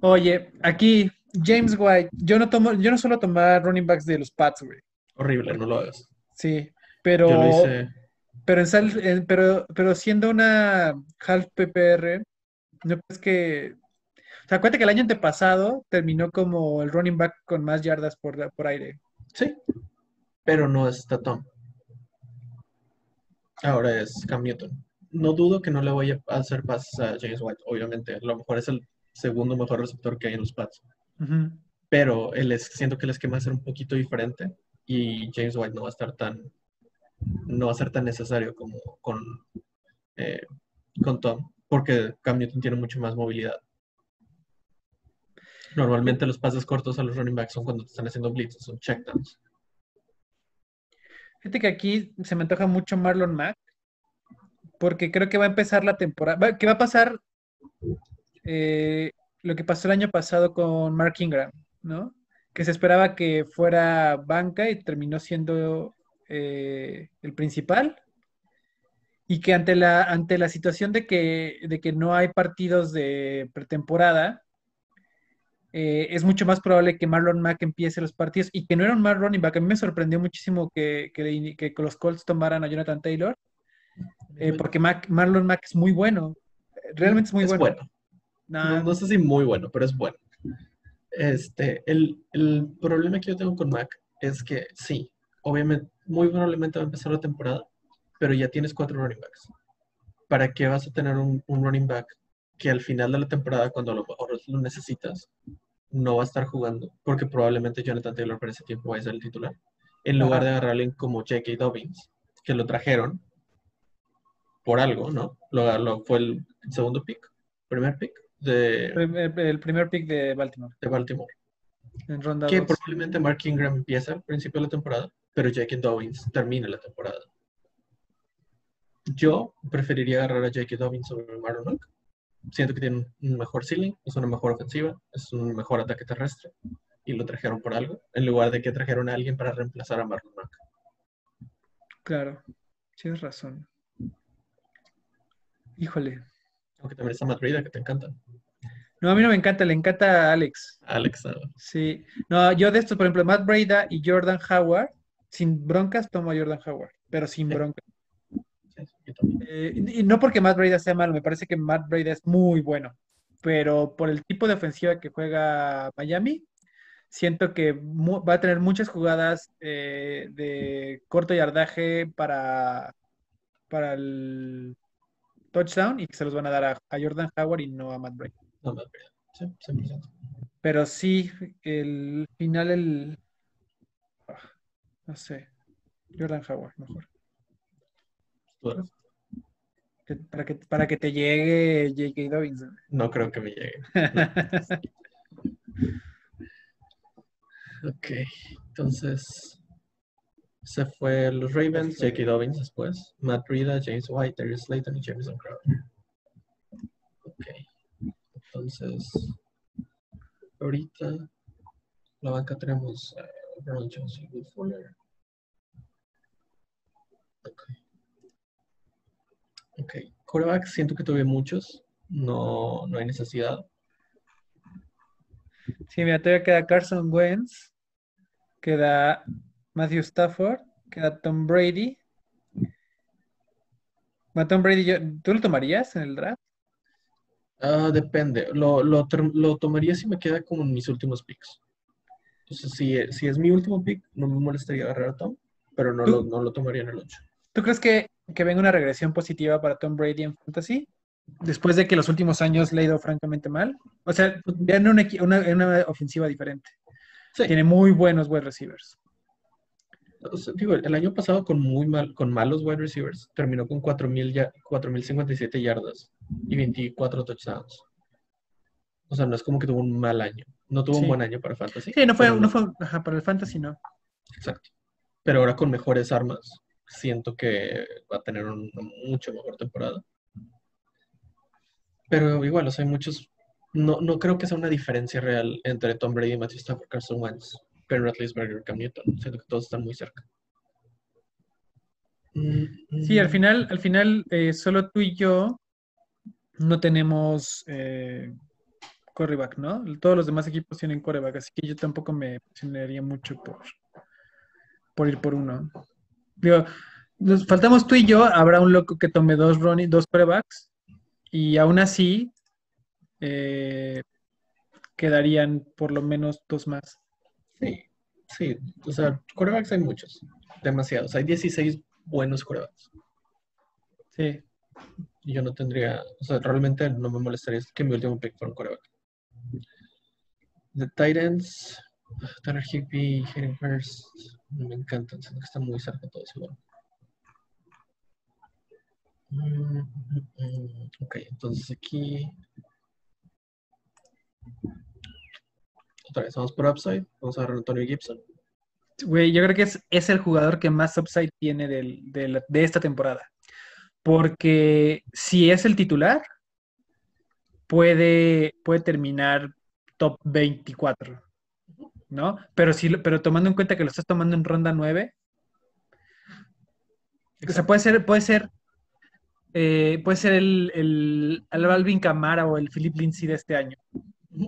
Oye, aquí, James White. Yo no tomo, yo no suelo tomar running backs de los Pats, güey. Horrible, no lo hagas. Sí. Pero, Yo lo hice. pero, en sal- en- pero, pero siendo una half PPR, no es que. O sea, acuérdate que el año antepasado terminó como el running back con más yardas por, por aire. Sí, pero no es Tatum. Ahora es Cam Newton. No dudo que no le vaya a hacer pases a James White, obviamente. A lo mejor es el segundo mejor receptor que hay en los Pats. Ujú. Pero el es- siento que el esquema va a ser un poquito diferente y James White no va a estar tan, no va a ser tan necesario como con, eh, con Tom, porque Cam Newton tiene mucho más movilidad. Normalmente los pases cortos a los running backs son cuando te están haciendo blitzes, son checkdowns. Fíjate que aquí se me antoja mucho Marlon Mack, porque creo que va a empezar la temporada, que va a pasar eh, lo que pasó el año pasado con Mark Ingram, ¿no? Que se esperaba que fuera banca y terminó siendo eh, el principal. Y que ante la, ante la situación de que, de que no hay partidos de pretemporada, eh, es mucho más probable que Marlon Mack empiece los partidos y que no era un mal running back. A mí me sorprendió muchísimo que, que los Colts tomaran a Jonathan Taylor, eh, porque Mac- Marlon Mack es muy bueno. Realmente es muy es bueno. bueno. Nah, No, no sé si muy bueno, pero es bueno. Este, el, el problema que yo tengo con Mac es que sí, obviamente, muy probablemente va a empezar la temporada, pero ya tienes cuatro running backs. ¿Para qué vas a tener un, un running back que al final de la temporada, cuando lo lo necesitas, no va a estar jugando? Porque probablemente Jonathan Taylor para ese tiempo va a ser el titular. En lugar Ajá. de agarrar a alguien como J.K. Dobbins, que lo trajeron por algo, ¿no? Lo, lo- fue el segundo pick, primer pick de, el, primer pick de Baltimore de Baltimore. en ronda Que probablemente Mark Ingram empieza al principio de la temporada, pero J.K. Dobbins termina la temporada. Yo preferiría agarrar a J.K. Dobbins sobre Marlon Mack. Siento que tiene un- un mejor ceiling, es una mejor ofensiva, es un mejor ataque terrestre. Y lo trajeron por algo, en lugar de que trajeron a alguien para reemplazar a Marlon Mack. Claro, tienes razón. Híjole. Aunque también está Matt que te encanta. No, a mí no me encanta, le encanta a Alex. Alex, ah, Sí. No, yo de estos, por ejemplo, Matt Breida y Jordan Howard, sin broncas tomo a Jordan Howard, pero sin Sí. broncas. sí, yo también. Eh, y no porque Matt Breida sea malo, me parece que Matt Breida es muy bueno. pero por el tipo de ofensiva que juega Miami, siento que va a tener muchas jugadas eh, de corto yardaje para, para el touchdown y que se los van a dar a, Jordan Howard y no a Matt Brady. No, Matt Brady. Sí, 100%. Pero sí, el final, el. Ah, no sé. Jordan Howard, mejor. para, que, para que te llegue J.K. Dobbins. No creo que me llegue. ok, entonces se fue los Ravens, J.K. Dobbins después, Matt Rida, James White, Darius Slayton y Jameson Crowder. Ok, entonces ahorita la banca tenemos Ronald Jones y Will Fuller. Ok. Ok, coreback siento que tuve muchos, no, no hay necesidad. Sí, mira, todavía queda Carson Wentz, queda Matthew Stafford, queda Tom Brady. Tom Brady, ¿tú lo tomarías en el draft? Ah, depende. Lo, lo, tomaría si me queda como en mis últimos picks. Entonces, si, si es mi último pick, no me molestaría agarrar a Tom, pero no, lo, no lo tomaría en el 8. ¿Tú crees que, que venga una regresión positiva para Tom Brady en Fantasy? Después de que los últimos años le ha ido francamente mal. O sea, ya en una, una, ofensiva diferente. Tiene muy buenos wide receivers. Digo, el año pasado con muy mal, con malos wide receivers, terminó con 4.057 yardas y 24 touchdowns. O sea, no es como que tuvo un mal año. No tuvo un buen año para Fantasy. Sí, no fue, no fue ajá, para el Fantasy, no. Exacto. Pero ahora con mejores armas, siento que va a tener una mucho mejor temporada. Pero igual, o sea, hay muchos. No, no creo que sea una diferencia real entre Tom Brady, Matthew Stafford, Carson Wentz, Ben Roethlisberger, Cam Newton. Siento que todos están muy cerca. Sí, al final, al final eh, solo tú y yo no tenemos eh, coreback, ¿no? Todos los demás equipos tienen coreback, así que yo tampoco me presionaría mucho por, por ir por uno. Digo, nos faltamos tú y yo, habrá un loco que tome dos running, dos corebacks, y aún así eh, quedarían por lo menos dos más. Sí, sí, o sea, corebacks hay muchos, demasiados, hay 16 buenos corebacks. Sí yo no tendría, o sea, realmente no me molestaría que mi último pick fuera un coreback. The Titans, Tanner Higbee, Hayden Hurst, me encantan, siento que están muy cerca todos igual. Mm, mm, mm, ok, entonces aquí. Vamos por upside. Vamos a ver a Antonio Gibson. Güey, yo creo que es, es, el jugador que más upside tiene de, esta temporada porque si es el titular, puede, puede terminar top 24, ¿no? Pero, si, pero tomando en cuenta que lo estás tomando en ronda 9, o sea, puede ser, puede ser, eh, puede ser el, el, Alvin Camara o el Philip Lindsay de este año,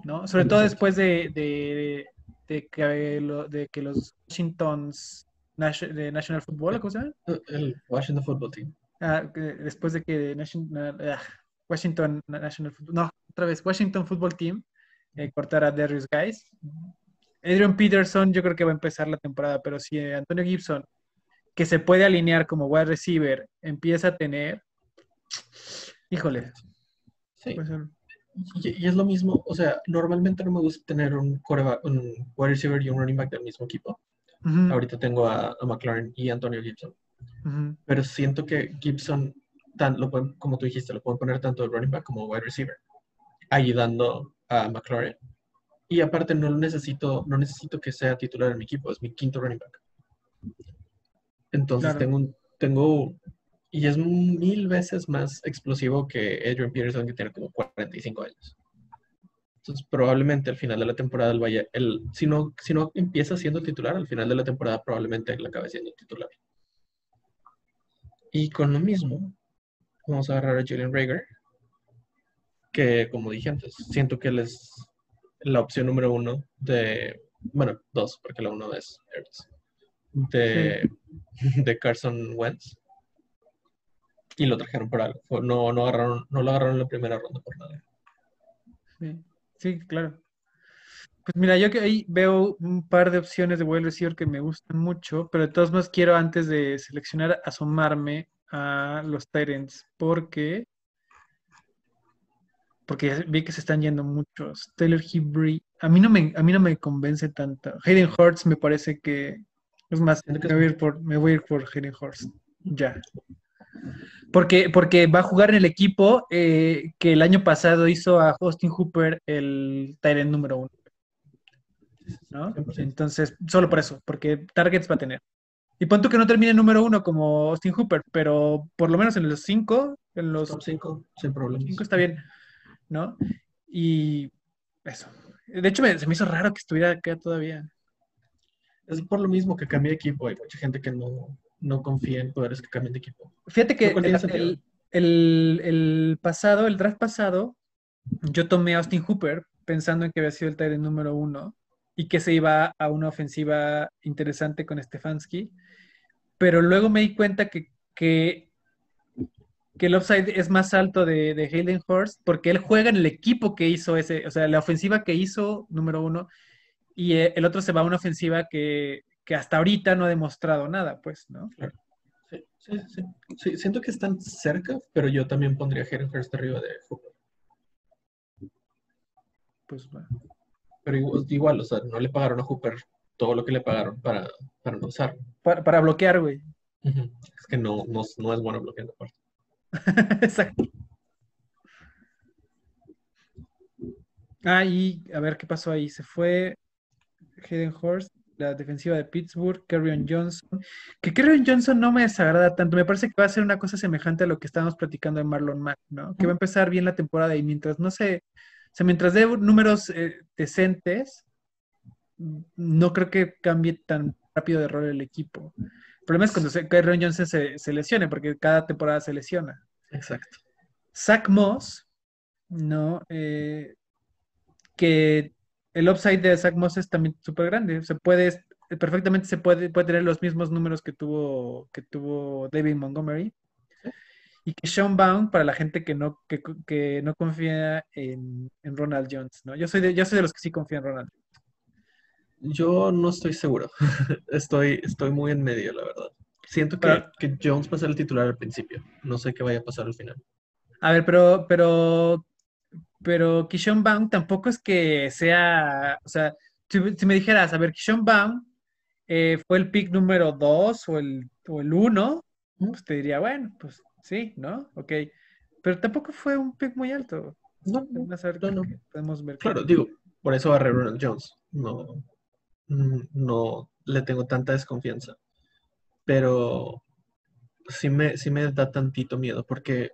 ¿no? Sobre todo después de, de, de, que, de que los Washingtons de National Football, ¿cómo se llama? El Washington Football Team. Ah, después de que ah, Washington National Football, no, otra vez, Washington Football Team eh, cortara a Darius Guys. Adrian Peterson yo creo que va a empezar la temporada, pero si Antonio Gibson, que se puede alinear como wide receiver, empieza a tener, híjole. Sí. Y, es lo mismo, o sea, normalmente no me gusta tener un, un wide receiver y un running back del mismo equipo. Ahorita tengo a, a McLaren y Antonio Gibson. Pero siento que Gibson, tan, lo como tú dijiste, lo pueden poner tanto de running back como wide receiver, ayudando a McLaurin. Y aparte no necesito, no necesito que sea titular en mi equipo, es mi quinto running back. Entonces tengo un, tengo, y es mil veces más explosivo que Adrian Peterson, que tiene como 45 años. Entonces, probablemente al final de la temporada, el vaya, el, si, no, si no empieza siendo titular, al final de la temporada probablemente él acabe siendo titular. Y con lo mismo, vamos a agarrar a Jalen Rager, que como dije antes, siento que él es la opción número uno de, bueno, dos, porque la uno es de, de Carson Wentz. Y lo trajeron por algo. No, no, agarraron, no lo agarraron en la primera ronda por nada. Sí, sí, claro. Pues mira, yo que ahí veo un par de opciones de wide receiver que me gustan mucho, pero de todos modos quiero antes de seleccionar asomarme a los Tyrants, porque porque vi que se están yendo muchos. Taylor Hebrew, a mí no me, a mí no me convence tanto. Hayden Hurts me parece que es más, me voy a ir por, me voy a ir por Hayden Hurts. Ya. Porque, porque va a jugar en el equipo eh, que el año pasado hizo a Austin Hooper el Tyrant número uno. ¿no? Entonces, solo por eso, porque targets va a tener. Y punto que no termine número uno como Austin Hooper, pero por lo menos en los cinco, en los Top 5, sin problemas. cinco está bien, ¿no? Y eso. De hecho, me- se me hizo raro que estuviera acá todavía. Es por lo mismo que cambié equipo. Hay mucha gente que no, no confía en poderes que cambien de equipo. Fíjate que el, el- el- el pasado, el draft pasado, yo tomé a Austin Hooper pensando en que había sido el Tyrant número uno y que se iba a una ofensiva interesante con Stefanski, pero luego me di cuenta que, que, que el upside es más alto de, de Hayden Hurst porque él juega en el equipo que hizo ese, o sea, la ofensiva que hizo número uno y eh, el otro se va a una ofensiva que, que hasta ahorita no ha demostrado nada, pues, ¿no? Sí, sí, sí. Sí, siento que están cerca, pero yo también pondría a Hayden Hurst arriba de Hooper. Pues bueno. Pero igual, igual, o sea, no le pagaron a Hooper todo lo que le pagaron para, para no usarlo. Para, para bloquear, güey. Es que no, no, no es bueno bloqueando aparte. Exacto. Ah, y a ver qué pasó ahí. Se fue Hayden Hurst, la defensiva de Pittsburgh, Kerryon Johnson. Que Kerryon Johnson no me desagrada tanto. Me parece que va a ser una cosa semejante a lo que estábamos platicando de Marlon Mack, ¿no? Que va a empezar bien la temporada y mientras no se. O sea, mientras dé números eh, decentes, no creo que cambie tan rápido de rol el equipo. El problema es cuando se, Johnson se, se lesione, porque cada temporada se lesiona. Exacto. Zach Moss, ¿no? Eh, que el upside de Zach Moss es también súper grande. Se puede, perfectamente se puede, puede tener los mismos números que tuvo, que tuvo David Montgomery. Y que Sean Bound, para la gente que no, que, que no confía en, en Ronald Jones, ¿no? Yo soy, de, yo soy de los que sí confían en Ronald. Yo no estoy seguro. Estoy, estoy muy en medio, la verdad. Siento que, Pero- que Jones va a ser el titular al principio. No sé qué vaya a pasar al final. A ver, pero, pero, pero Kishon Baum tampoco es que sea, o sea, si, si me dijeras, a ver, Kishon Baum eh, fue el pick número 2 o el, o el 1, pues te diría, bueno, pues sí, ¿no? Ok. Pero tampoco fue un pick muy alto. No, no, Vamos a ver no, podemos ver. Claro, digo, por eso agarré a Ronald Jones. No, mm, no le tengo tanta desconfianza. Pero sí me, sí me da tantito miedo porque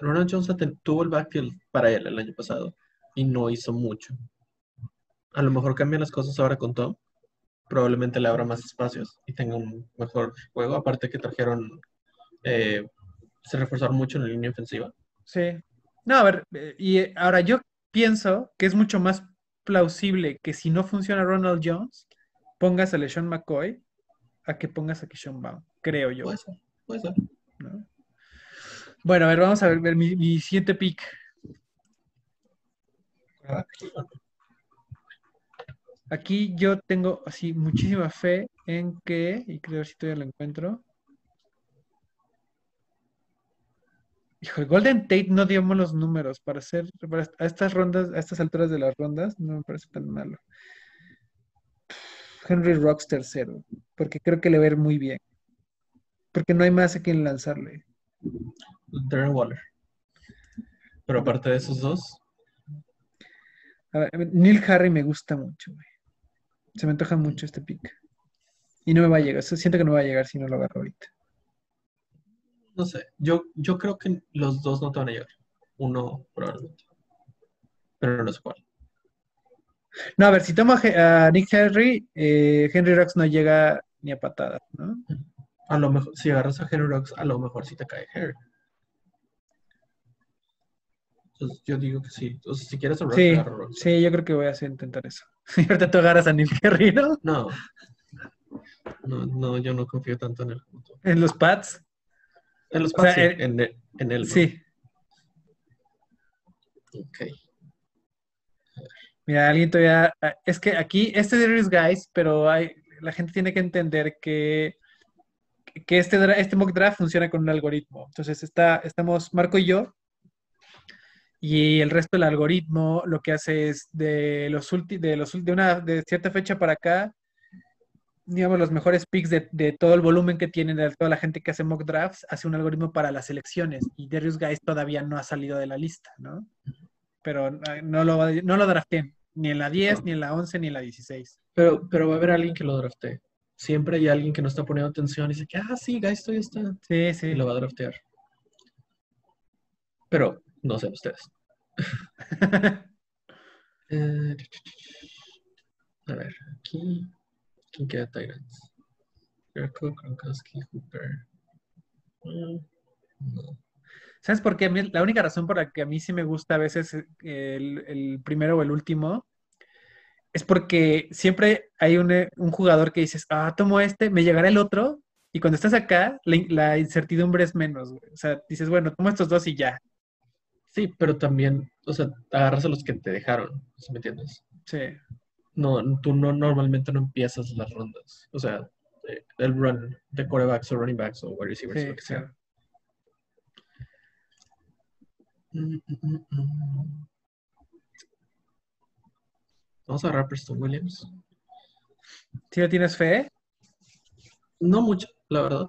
Ronald Jones tuvo el backfield para él el año pasado y no hizo mucho. A lo mejor cambian las cosas ahora con Tom. Probablemente le abra más espacios y tenga un mejor juego. Aparte que trajeron, eh, se reforzaron mucho en la línea ofensiva. Sí. No, a ver, eh, y eh, ahora yo pienso que es mucho más plausible que si no funciona Ronald Jones, pongas a LeSean McCoy a que pongas a Kishon Baum, creo yo. Puede ser, puede ser. ¿no? Bueno, a ver, vamos a ver, mi, siguiente pick. Aquí yo tengo así muchísima fe en que, y creo que si todavía lo encuentro. Hijo, Golden Tate no dio los números para hacer, a estas rondas, a estas alturas de las rondas, no me parece tan malo. Henry Rocks tercero, porque creo que le va a ir muy bien. Porque no hay más a quien lanzarle. Darren Waller. Pero aparte de esos dos, A ver, Neil Harry me gusta mucho, güey. Se me antoja mucho este pick. Y no me va a llegar. Siento que no va a llegar si no lo agarro ahorita. no sé. Yo, yo creo que los dos no te van a llegar. Uno probablemente. Pero no sé cuál. No, a ver, si tomo a, Nick Henry, eh, Henry Rocks no llega ni a patadas, ¿no? A lo mejor, si agarras a Henry Rocks, a lo mejor sí te cae Harry. Entonces, yo digo que sí. O sea, si quieres a Rocks, Sí, a sí, yo creo que voy a hacer intentar eso. Y ahorita tú agarras a Nick Henry, ¿no? No. No, no, yo no confío tanto en él. En los pads. En los O sea, Pats, sí, eh, en, él- en él. Sí. Ok. Mira, alguien todavía. ah, Es que aquí, este de Darius Guys, pero hay, la gente tiene que entender que, que este, este mock draft funciona con un algoritmo. Entonces, está, estamos Marco y yo, y el resto del algoritmo lo que hace es de los ulti- de los de una de cierta fecha para acá, digamos, los mejores picks de, de todo el volumen que tiene de toda la gente que hace mock drafts, hace un algoritmo para las elecciones. Y Darius Guys todavía no ha salido de la lista, ¿no? Pero ah, no lo, no lo drafté, ni en la 10, No. ni en la 11, ni en la 16. Pero, pero va a haber alguien que lo drafte. Siempre hay alguien que no está poniendo atención y dice que, ah, sí, Guys, estoy está. Sí, Y sí. lo va a draftear. Pero, no sé, ustedes. Eh, a ver, aquí. ¿Quién queda Tyrants? Jericho, Gronkowski, Hooper. Mm, no. ¿Sabes por qué? A mí- la única razón por la que a mí sí me gusta a veces eh, el, el primero o el último es porque siempre hay un, eh, un jugador que dices, ah, tomo este, me llegará el otro, y cuando estás acá, la incertidumbre es menos, güey. O sea, dices, bueno, tomo estos dos y ya. Sí, pero también, o sea, agarras a los que te dejaron, ¿sí me entiendes? Sí. No, tú no normalmente no empiezas las rondas. O sea, eh, el run de quarterbacks o running backs o wide receivers, Sí, lo que sea. claro. Vamos a agarrar Preston Williams. ¿Sí le tienes fe? No mucho, la verdad.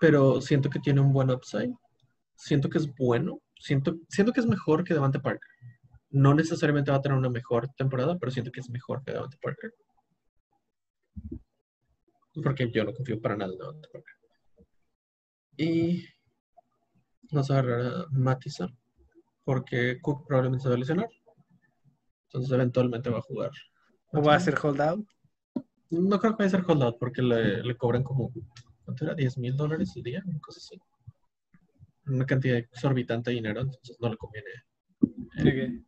Pero siento que tiene un buen upside. Siento que es bueno. Siento, siento que es mejor que Devante Parker. No necesariamente va a tener una mejor temporada, pero siento que es mejor que Devante Parker. Porque yo no confío para nada en Devante Parker. Y vamos a agarrar a Mattison. Porque Cook probablemente se va a lesionar. Entonces eventualmente va a jugar. ¿O va a ser holdout? No creo que vaya a ser holdout porque le, le cobran como, ¿cuánto era? ¿10 mil dólares al día? Una cosa así. Una cantidad exorbitante de dinero, entonces no le conviene. Ok.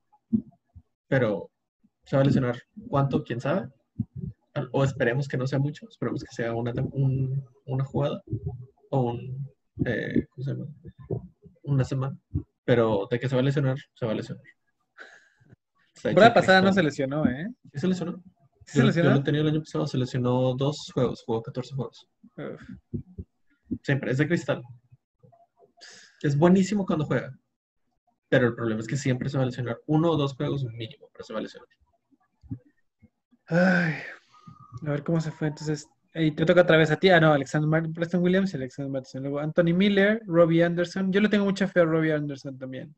Pero se va a lesionar. ¿Cuánto? ¿Quién sabe? O esperemos que no sea mucho. Esperemos que sea una, un- una jugada o un, eh, ¿cómo se llama? Una semana. Pero de que se va a lesionar, se va a lesionar. La pasada no se lesionó, ¿eh? ¿Sí se lesionó? ¿Sí se Yo- Yo lesionó? lo tenía el año pasado, se lesionó dos juegos, jugó 14 juegos. Uf. Siempre, es de cristal. Es buenísimo cuando juega. Pero el problema es que siempre se va a lesionar. Uno o dos juegos mínimo, pero se va a lesionar. Ay, a ver cómo se fue. Entonces, y te toca otra vez a ti. Ah, no, Alexander Martin, Preston Williams y Alexander Mattison. Luego Anthony Miller, Robbie Anderson. Yo le tengo mucha fe a Robbie Anderson también.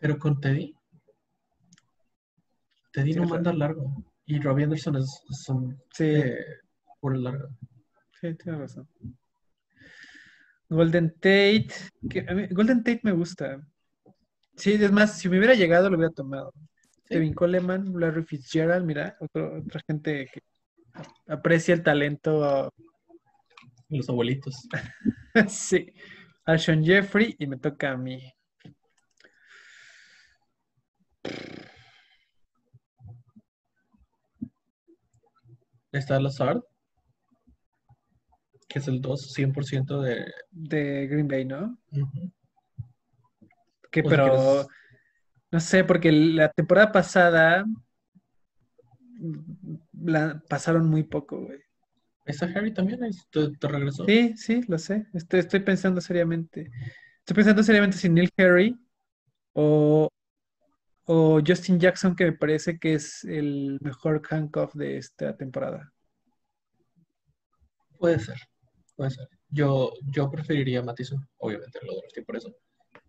Pero con Teddy, Teddy Sí, no manda largo. Y Robbie Anderson es, son Sí, eh, por largo. sí, tienes razón. Golden Tate. que a mí- Golden Tate me gusta. Sí, es más, si me hubiera llegado, lo hubiera tomado. Kevin Coleman, Larry Fitzgerald, mira, otro- otra gente que aprecia el talento. Los abuelitos. sí. Alshon Jeffrey y me toca a mí. Está Lazard, que es el 2, 100% de... de Green Bay, ¿no? Que O si pero quieres- no sé, porque la temporada pasada la pasaron muy poco, güey. Está Harry también, te regresó. Sí, sí, lo sé. Estoy, estoy pensando seriamente. Estoy pensando seriamente si Neil Harry o, o Justin Jackson, que me parece que es el mejor handcuff de esta temporada. Puede ser, puede ser. Yo, yo preferiría a Mattison, obviamente lo drafté por eso.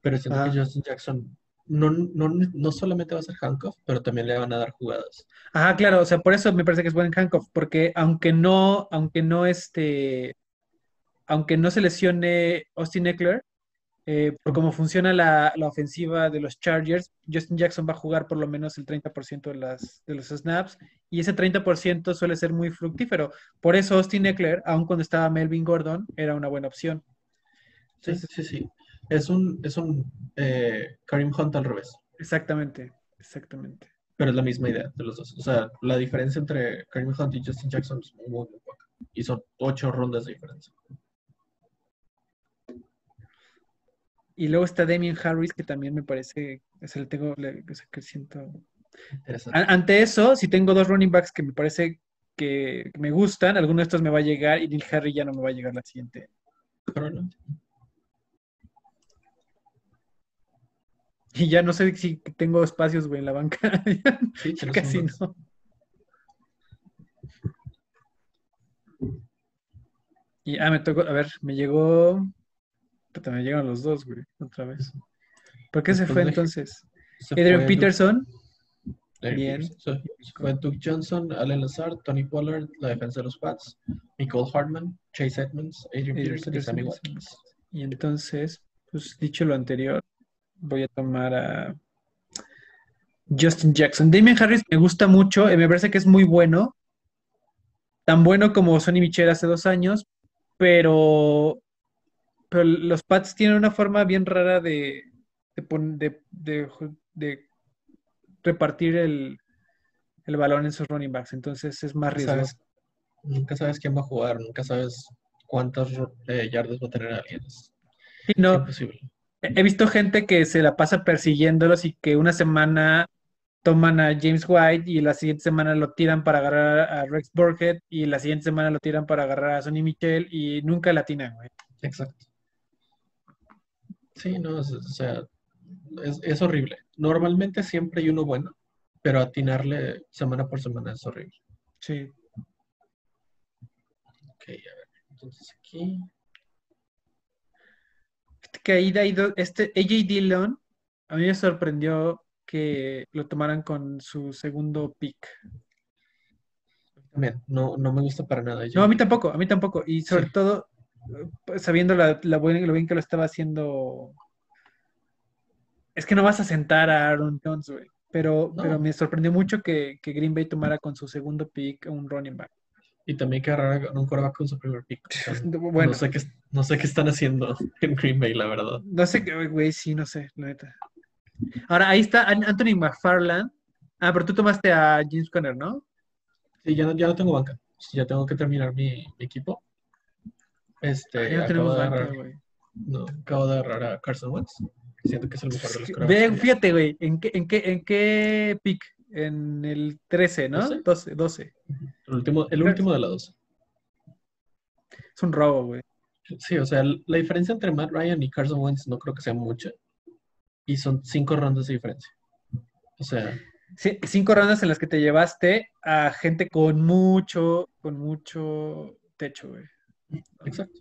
Pero siento Ah. que Justin Jackson no, no, no solamente va a ser handcuff, pero también le van a dar jugadas. Ajá, claro, o sea, por eso me parece que es buen handcuff, porque aunque no, aunque no este, aunque no se lesione Austin Eckler, eh, por cómo funciona la, la ofensiva de los Chargers, Justin Jackson va a jugar por lo menos el 30% de, las, de los snaps, y ese 30% suele ser muy fructífero. Por eso Austin Eckler, aun cuando estaba Melvin Gordon, era una buena opción. Sí, Entonces- sí, sí. Es un, es un eh, Kareem Hunt al revés, Exactamente, exactamente. pero es la misma idea de los dos. O sea, la diferencia entre Kareem Hunt y Justin Jackson es muy, muy poca. Y son ocho rondas de diferencia. Y luego está Damien Harris, que también me parece, el tengo, le- o sea, que siento. Ante eso, si tengo dos running backs que me parece que me gustan, alguno de estos me va a llegar y Neil Harry ya no me va a llegar la siguiente. Y ya no sé si tengo espacios, güey, en la banca. Sí, casi no. Y, ah, me tocó, a ver, me llegó. Puta, me llegaron los dos, güey, otra vez. ¿Por qué se Después fue de- entonces? Se Adrian fue Peterson, Duke- bien. Se- fue Duke Johnson, Allen Lazard, Tony Pollard, la defensa de los Pats, Nicole Hartman, Chase Edmonds, Adrian Adrian Peterson y Sammy. Watkins. y entonces, pues dicho lo anterior, voy a tomar a Justin Jackson. Damien Harris me gusta mucho, eh, me parece que es muy bueno, tan bueno como Sonny Michel hace dos años, pero, pero los Pats tienen una forma bien rara de, de, repartir el, el balón en sus running backs, entonces es más riesgoso. sabes, nunca sabes quién va a jugar, nunca sabes cuántas eh, yardas va a tener alguien. Sí, no, imposible. He visto gente que se la pasa persiguiéndolos y que una semana toman a James White y la siguiente semana lo tiran para agarrar a Rex Burkhead y la siguiente semana lo tiran para agarrar a Sonny Michel y nunca la atinan, güey. Exacto. Sí, no, es- o sea, es, es horrible. Normalmente siempre hay uno bueno, pero atinarle semana por semana es horrible. Sí. Ok, a ver. Entonces aquí. Que ahí este AJ Dillon, a mí me sorprendió que lo tomaran con su segundo pick. También, no, no me gusta para nada. No, a mí tampoco, a mí tampoco. Y sobre Sí. todo, sabiendo la, la buen- lo bien que lo estaba haciendo. Es que no vas a sentar a Aaron Jones, güey. Pero, No. pero me sorprendió mucho que, que Green Bay tomara con su segundo pick un running back. Y también que agarrar un quarterback con su primer pick. Bueno, no, sé qué, no sé qué están haciendo en Green Bay, la verdad. no sé qué, güey, sí, no sé, la neta. Ahora, ahí está An- Anthony McFarland. Ah, pero tú tomaste a James Conner, ¿no? Sí, ya no, ya no tengo banca. Ya tengo que terminar mi, mi equipo. Este, Ah, ya tenemos banca, agarrar, güey. no, acabo de agarrar a Carson Wentz. Siento que es el mejor de los quarterbacks. fíjate, güey, ¿en qué, en, qué, ¿en qué pick? En el 13, ¿no? ¿Doce? 12, 12. El último, el último de la dos. Es un robo, güey. Sí, o sea, la diferencia entre Matt Ryan y Carson Wentz no creo que sea mucha. Y son cinco rondas de diferencia. O sea, Sí, cinco rondas en las que te llevaste a gente con mucho, con mucho techo, güey. Exacto.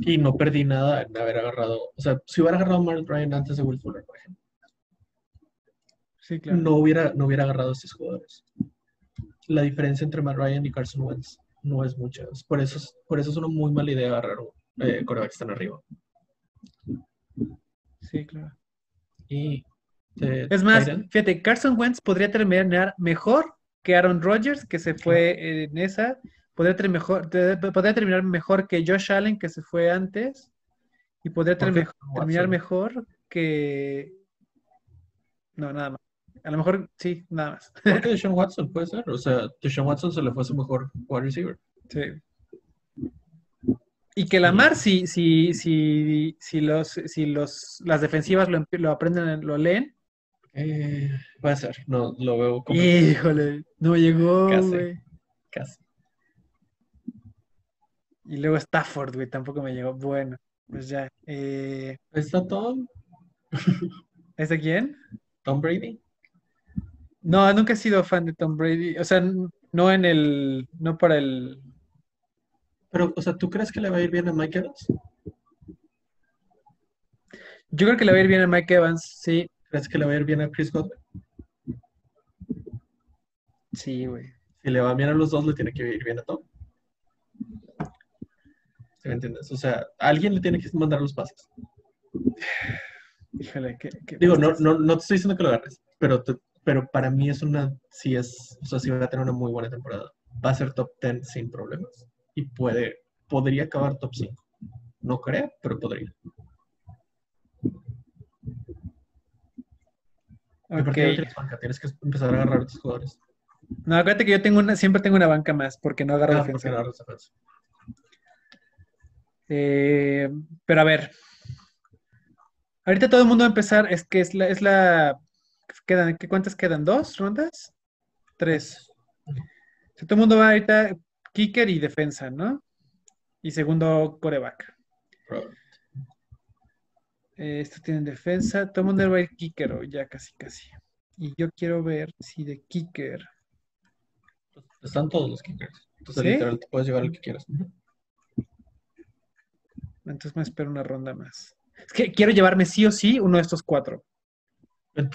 Y no perdí nada en haber agarrado. O sea, si hubiera agarrado a Matt Ryan antes de Will Fuller, por ejemplo, Sí, claro. no hubiera, no hubiera agarrado a estos jugadores. La diferencia entre Matt Ryan y Carson Wentz no es mucha. Por eso es, por eso es una muy mala idea agarrar eh, que están arriba. Sí, claro. Y de Es más, fíjate, Carson Wentz podría terminar mejor que Aaron Rodgers, que se fue en esa. Podría, ter- mejor, te- podría terminar mejor que Josh Allen, que se fue antes. Y podría terminar mejor que. No, nada más. A lo mejor sí, nada más. ¿por qué Deshaun Watson puede ser? O sea, Deshaun Watson se le fue su mejor wide receiver. Sí. Y que Lamar, si, si, si, si, los, si los, las defensivas lo, lo aprenden, lo leen, Eh, puede ser, no lo veo como híjole, no llegó, Casi. casi. Y luego Stafford, güey, tampoco me llegó. Bueno, pues ya. Eh, ¿Está Tom? ¿Es de quién? Tom Brady? No, nunca he sido fan de Tom Brady. O sea, no en el, no para el. Pero, o sea, ¿tú crees que le va a ir bien a Mike Evans? Yo creo que le va a ir bien a Mike Evans, sí. ¿Crees que le va a ir bien a Chris Godwin? Sí, güey. Si le va bien a los dos, le tiene que ir bien a Tom. ¿Sí me entiendes? O sea, alguien le tiene que mandar los pases. Híjole, qué, qué- Digo, no, no, no te estoy diciendo que lo agarres, pero, te- pero para mí es una, sí es, o sea, sí va a tener una muy buena temporada. Va a ser top 10 sin problemas. Y puede, podría acabar top 5. No creo, pero podría. Ok. Aparte no tienes banca, tienes que empezar a agarrar a tus jugadores. No, acuérdate que yo tengo una, siempre tengo una banca más, porque no agarro Ah, defensa. porque no agarras defensa. Eh, pero a ver. Ahorita todo el mundo va a empezar, es que es la, es la quedan, ¿qué, ¿cuántas quedan? ¿Dos rondas? Tres. Si todo el mundo va ahorita kicker y defensa, ¿no? Y segundo coreback. Eh, esto tiene defensa. Todo el mundo va a ir kicker o ya casi, casi. Y yo quiero ver si de kicker. Están todos los kickers. Entonces, ¿Sí? literal, te puedes llevar el que quieras. Entonces me espero una ronda más. Es que quiero llevarme sí o sí uno de estos cuatro.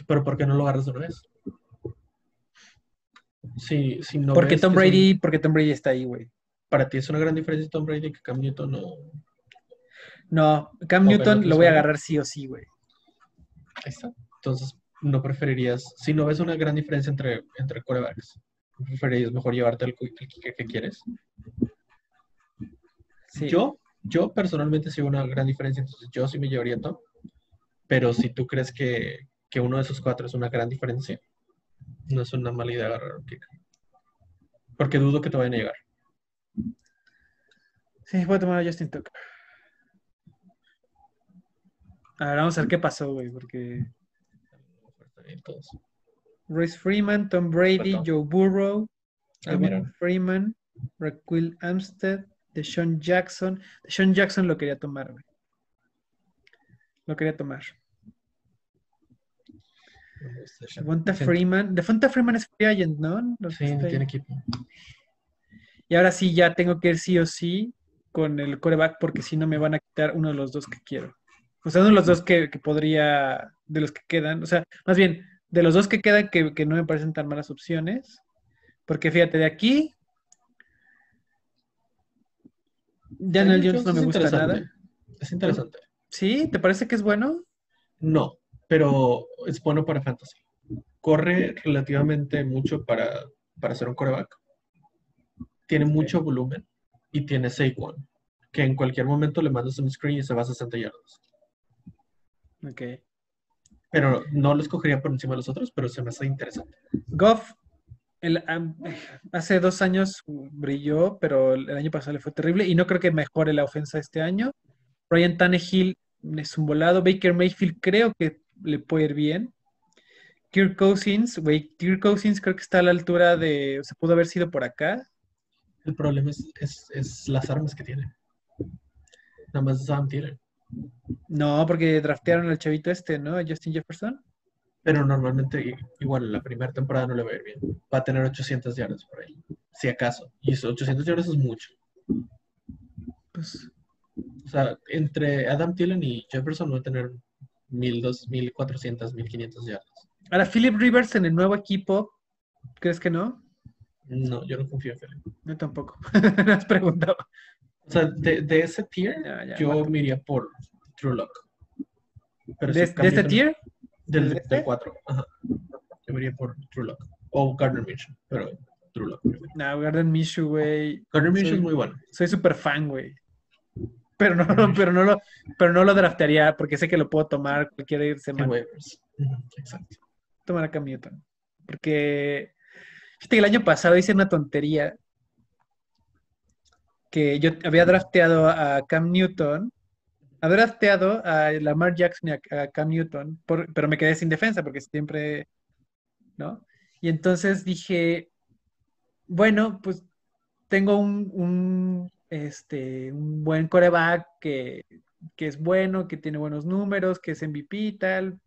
Pero ¿por qué no lo agarras de una vez? Si, si no porque Tom que Brady, porque Tom Brady está ahí, güey. para ti es una gran diferencia Tom Brady que Cam Newton no. No, Cam Newton no lo voy a agarrar sí o sí, güey. Ahí está. Entonces, no preferirías, si no ves una gran diferencia entre, entre corebacks, preferirías mejor llevarte el, el kicker que quieres. Sí. Yo, yo personalmente sí veo una gran diferencia, entonces yo sí me llevaría a Tom. Pero si tú crees que, que uno de esos cuatro es una gran diferencia, no es una mala idea agarrar un kicker. Porque dudo que te vayan a llegar. Sí, voy a tomar a Justin Tucker. A ver, vamos a ver qué pasó, güey, porque Royce Freeman, Tom Brady. Joe Burrow, Ah. Freeman, Raquel Amstead, Deshaun Jackson. Deshaun Jackson lo quería tomar, güey. Lo quería tomar. Devonta Freeman. Devonta Freeman es free agent, ¿no? Los Sí, no tiene equipo. Y ahora sí, ya tengo que ir sí o sí con el coreback porque si no me van a quitar uno de los dos que quiero. O sea, uno de los dos que, que podría, de los que quedan, o sea, más bien, de los dos que quedan que, que no me parecen tan malas opciones. Porque fíjate, de aquí, Daniel Jones no me gusta nada. Es interesante. ¿Sí? ¿Te parece que es bueno? No, pero es bueno para fantasy. Corre relativamente mucho para, para ser un coreback. Tiene mucho volumen y tiene Saquon, que en cualquier momento le mandas un screen y se va a 60 yardas. Ok. Pero no lo escogería por encima de los otros, pero se me hace interesante. Goff, el, am- hace dos años brilló, pero el año pasado le fue terrible y no creo que mejore la ofensa este año. Ryan Tannehill es un volado. Baker Mayfield creo que le puede ir bien. Kirk Cousins, güey, Kirk Cousins creo que está a la altura de, o sea, pudo haber sido por acá. El problema es, es, es las armas que tiene. Nada más Sam tiene. No, porque draftearon al chavito este, ¿no? Justin Jefferson. Pero normalmente, igual, la primera temporada no le va a ir bien. Va a tener 800 yardas por ahí, si acaso. Y esos 800 yardas es mucho. Pues, O sea, entre Adam Thielen y Jefferson va a tener 1200, 1400, 1500 yardas. ahora, Philip Rivers en el nuevo equipo, ¿crees que no? No, yo no confío en Philip. Yo tampoco. Me has preguntado. O sea, de, de ese tier, Ya, ya, yo me iría por True Lock. Pero ¿De, si de este Newton- tier? Del, ¿De del 4. Ajá. Yo me iría por True Lock. O Gardner Minshew, pero True Lock. No, Garden Minshew, güey. Gardner Minshew es muy bueno. Soy súper fan, güey. Pero no, no, pero no lo, pero no lo draftearía porque sé que lo puedo tomar cualquier En semana. waivers. Ujú, Exacto. Tomar a Cam Newton. Porque fíjate que el año pasado hice una tontería que yo había drafteado a Cam Newton, había drafteado a Lamar Jackson y a Cam Newton, por- pero me quedé sin defensa porque siempre, ¿no? Y entonces dije, bueno, pues tengo un, un, este, un buen coreback que, que es bueno, que tiene buenos números, que es MVP y tal.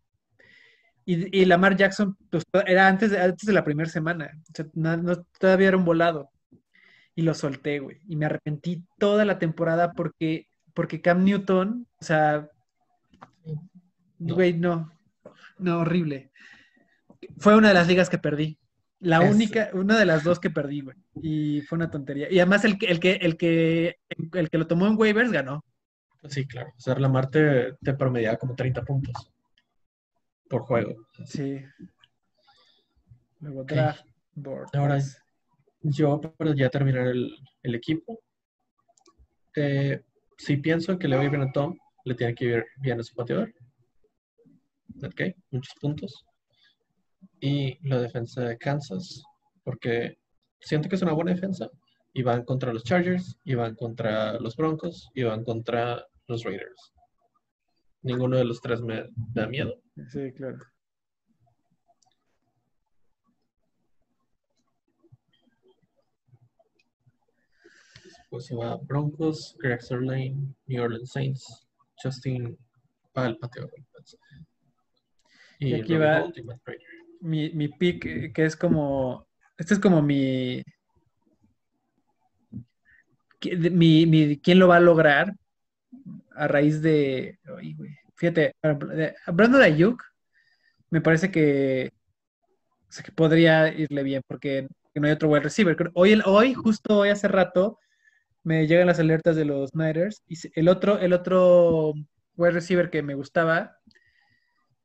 Y, y Lamar Jackson pues, era antes de, antes de la primera semana. O sea, no- no- todavía era un volado. Y lo solté, güey. Y me arrepentí toda la temporada porque, porque Cam Newton, o sea, No. güey, no. No, horrible. Fue una de las ligas que perdí. La Es- única, una de las dos que perdí, güey. Y fue una tontería. Y además el que, el que, el que, el que lo tomó en waivers ganó. Sí, claro. O sea, Lamar te, te promediaba como 30 puntos por juego. Sí. Luego Ok. draft board. Ahora. Yo, para ya terminar el, el equipo, eh, si pienso que le va a ir bien a Tom, le tiene que ir bien a su pateador. Ok, muchos puntos. Y la defensa de Kansas, porque siento que es una buena defensa. Y van contra los Chargers, y van contra los Broncos, y van contra los Raiders. Ninguno de los tres me da miedo. Sí, claro. Pues se va Broncos, Greg Lane, New Orleans Saints, Justin para el pateo. Y aquí va mi, mi pick, eh, que es como, este es como mi, mi, mi, ¿quién lo va a lograr? A raíz de, fíjate, hablando de Ayuk, me parece que, o sea, que podría irle bien, porque no hay otro wide receiver. Hoy, hoy, justo hoy hace rato, me llegan las alertas de los Niners, y el otro, el otro wide receiver que me gustaba,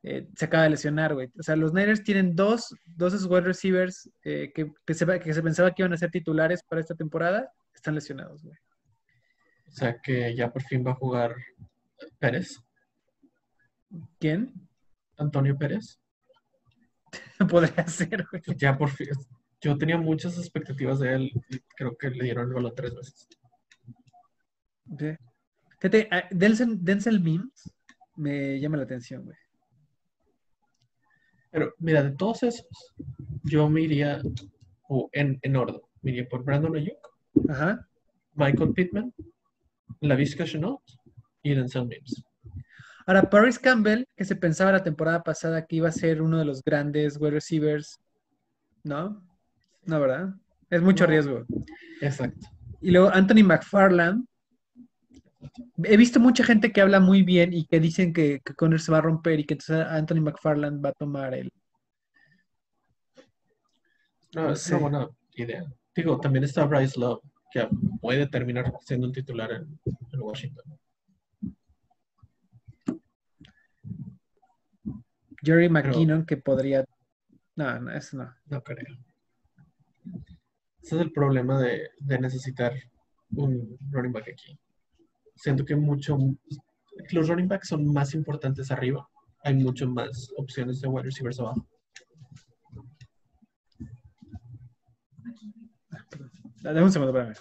eh, se acaba de lesionar, güey. O sea, los Niners tienen dos, dos wide receivers eh, que, que, se, que se pensaba que iban a ser titulares para esta temporada, están lesionados, güey. O sea, que ya por fin va a jugar Pérez. ¿Quién? Antonio Pérez. Podría ser, güey. Ya por fin. Yo tenía muchas expectativas de él y creo que le dieron el balón tres veces. Fíjate, ah, Denzel, Denzel Mims me llama la atención, güey. Pero mira, de todos esos, yo me iría en, en, orden. Me iría por Brandon Ayuk, Ajá. Michael Pittman, Lavisca Chenault y Denzel Mims. Ahora, Paris Campbell, que se pensaba la temporada pasada que iba a ser uno de los grandes wide receivers, ¿no? No, ¿verdad? Es mucho riesgo. Exacto. Y luego Anthony McFarland. He visto mucha gente que habla muy bien y que dicen que, que Conner se va a romper y que entonces Anthony McFarland va a tomar el. No, es una buena idea. Digo, también está Bryce Love, que puede terminar siendo un titular en, Washington. Jerry McKinnon, que podría. No, no, eso no. No creo. Ese es el problema de, necesitar un running back aquí. Siento que mucho, los running backs son más importantes arriba. Hay mucho más opciones de wide receivers abajo. Dame un segundo, espérame.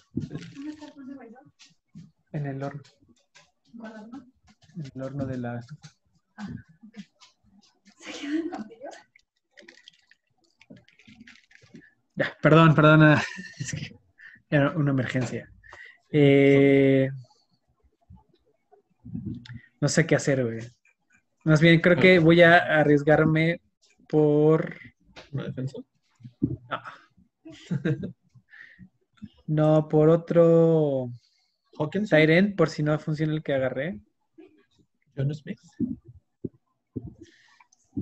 En el horno. En el horno de la. ¿Se quedan contigo? Ya, perdón, perdón. Es que era una emergencia. Eh, no sé qué hacer, güey. Más bien, creo que voy a arriesgarme por. ¿Una defensa? No. no, por otro. Hawkins. Tyrant, por si no funciona el que agarré. John Smith.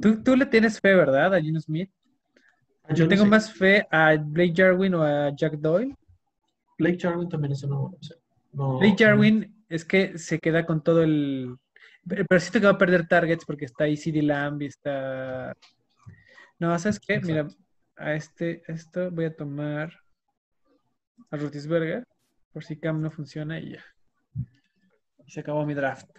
Tú, tú le tienes fe, ¿verdad? A John Smith. Yo tengo más fe a Blake Jarwin o a Jack Doyle. Blake Jarwin también es una buena opción. Blake Jarwin es que se queda con todo el. Pero siento que va a perder targets porque está ahí CD Lamb y está. No, ¿sabes qué? Mira, a este, esto voy a tomar a Rotisberger por si Cam no funciona y ya. Y se acabó mi draft.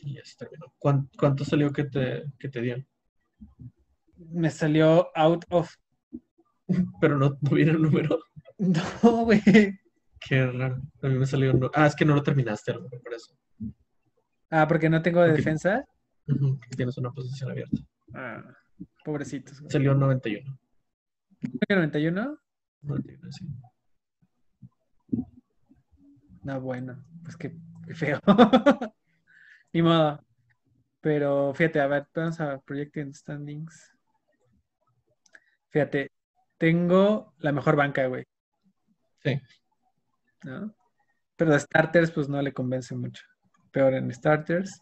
Y ya terminó. ¿Cuánto, salió que te, que te dieron? Me salió out of. Pero no, no viene el número. No, güey. Qué raro. A mí me salió. Ah, es que no lo terminaste, a lo mejor por eso. Ah, porque no tengo defensa. tienes una posición abierta. Ah, pobrecitos. Salió 91. ¿91? 91, sí. No, bueno, pues qué feo. Ni modo. Pero fíjate, a ver, vamos a Projecting Standings. Fíjate, tengo la mejor banca, güey. Sí. ¿No? Pero starters, pues no le convence mucho. Peor en starters.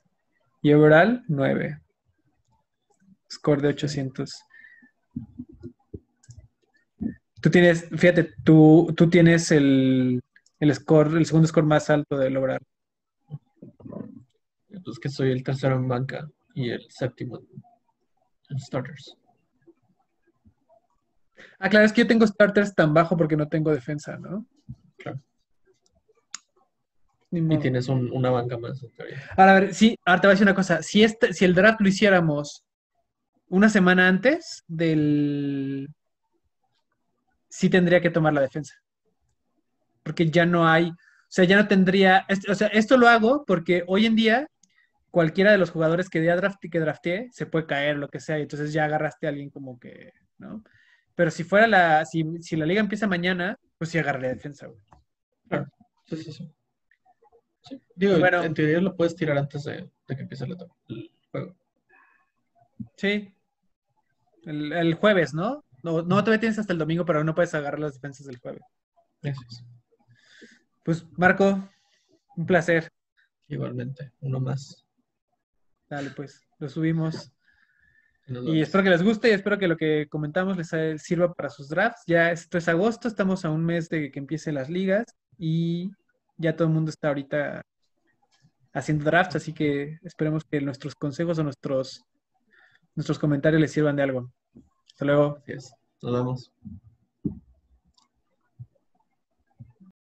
Y overall, 9. Score de 800. Tú tienes, fíjate, tú, tú tienes el, el score, el segundo score más alto del overall pues que soy el tercero en banca y el séptimo en starters. Ah, claro, es que yo tengo starters tan bajo porque no tengo defensa, ¿no? Claro. Y tienes una banca más. Ahora, a ver, sí, ahora te voy a decir una cosa. Si, este, si el draft lo hiciéramos una semana antes del... Sí tendría que tomar la defensa. Porque ya no hay... O sea, ya no tendría... O sea, esto lo hago porque hoy en día cualquiera de los jugadores que ya draft, que drafté se puede caer, lo que sea, y entonces ya agarraste a alguien como que, ¿no? Pero si fuera la, si, la liga empieza mañana, pues sí agarraría defensa, güey. Sí, sí, sí. Sí, Digo, Bueno. en teoría lo puedes tirar antes de, de que empiece el, el juego. Sí. El, el jueves, ¿no? ¿no? No, todavía tienes hasta el domingo, pero no puedes agarrar las defensas del jueves. Es. Pues, Marco, un placer. Igualmente, uno más. Dale, pues, lo subimos. Y espero que les guste y espero que lo que comentamos les sirva para sus drafts. Ya esto es agosto, estamos a un mes de que empiecen las ligas y ya todo el mundo está ahorita haciendo drafts, así que esperemos que nuestros consejos o nuestros, nuestros comentarios les sirvan de algo. Hasta luego. Es. Nos vemos.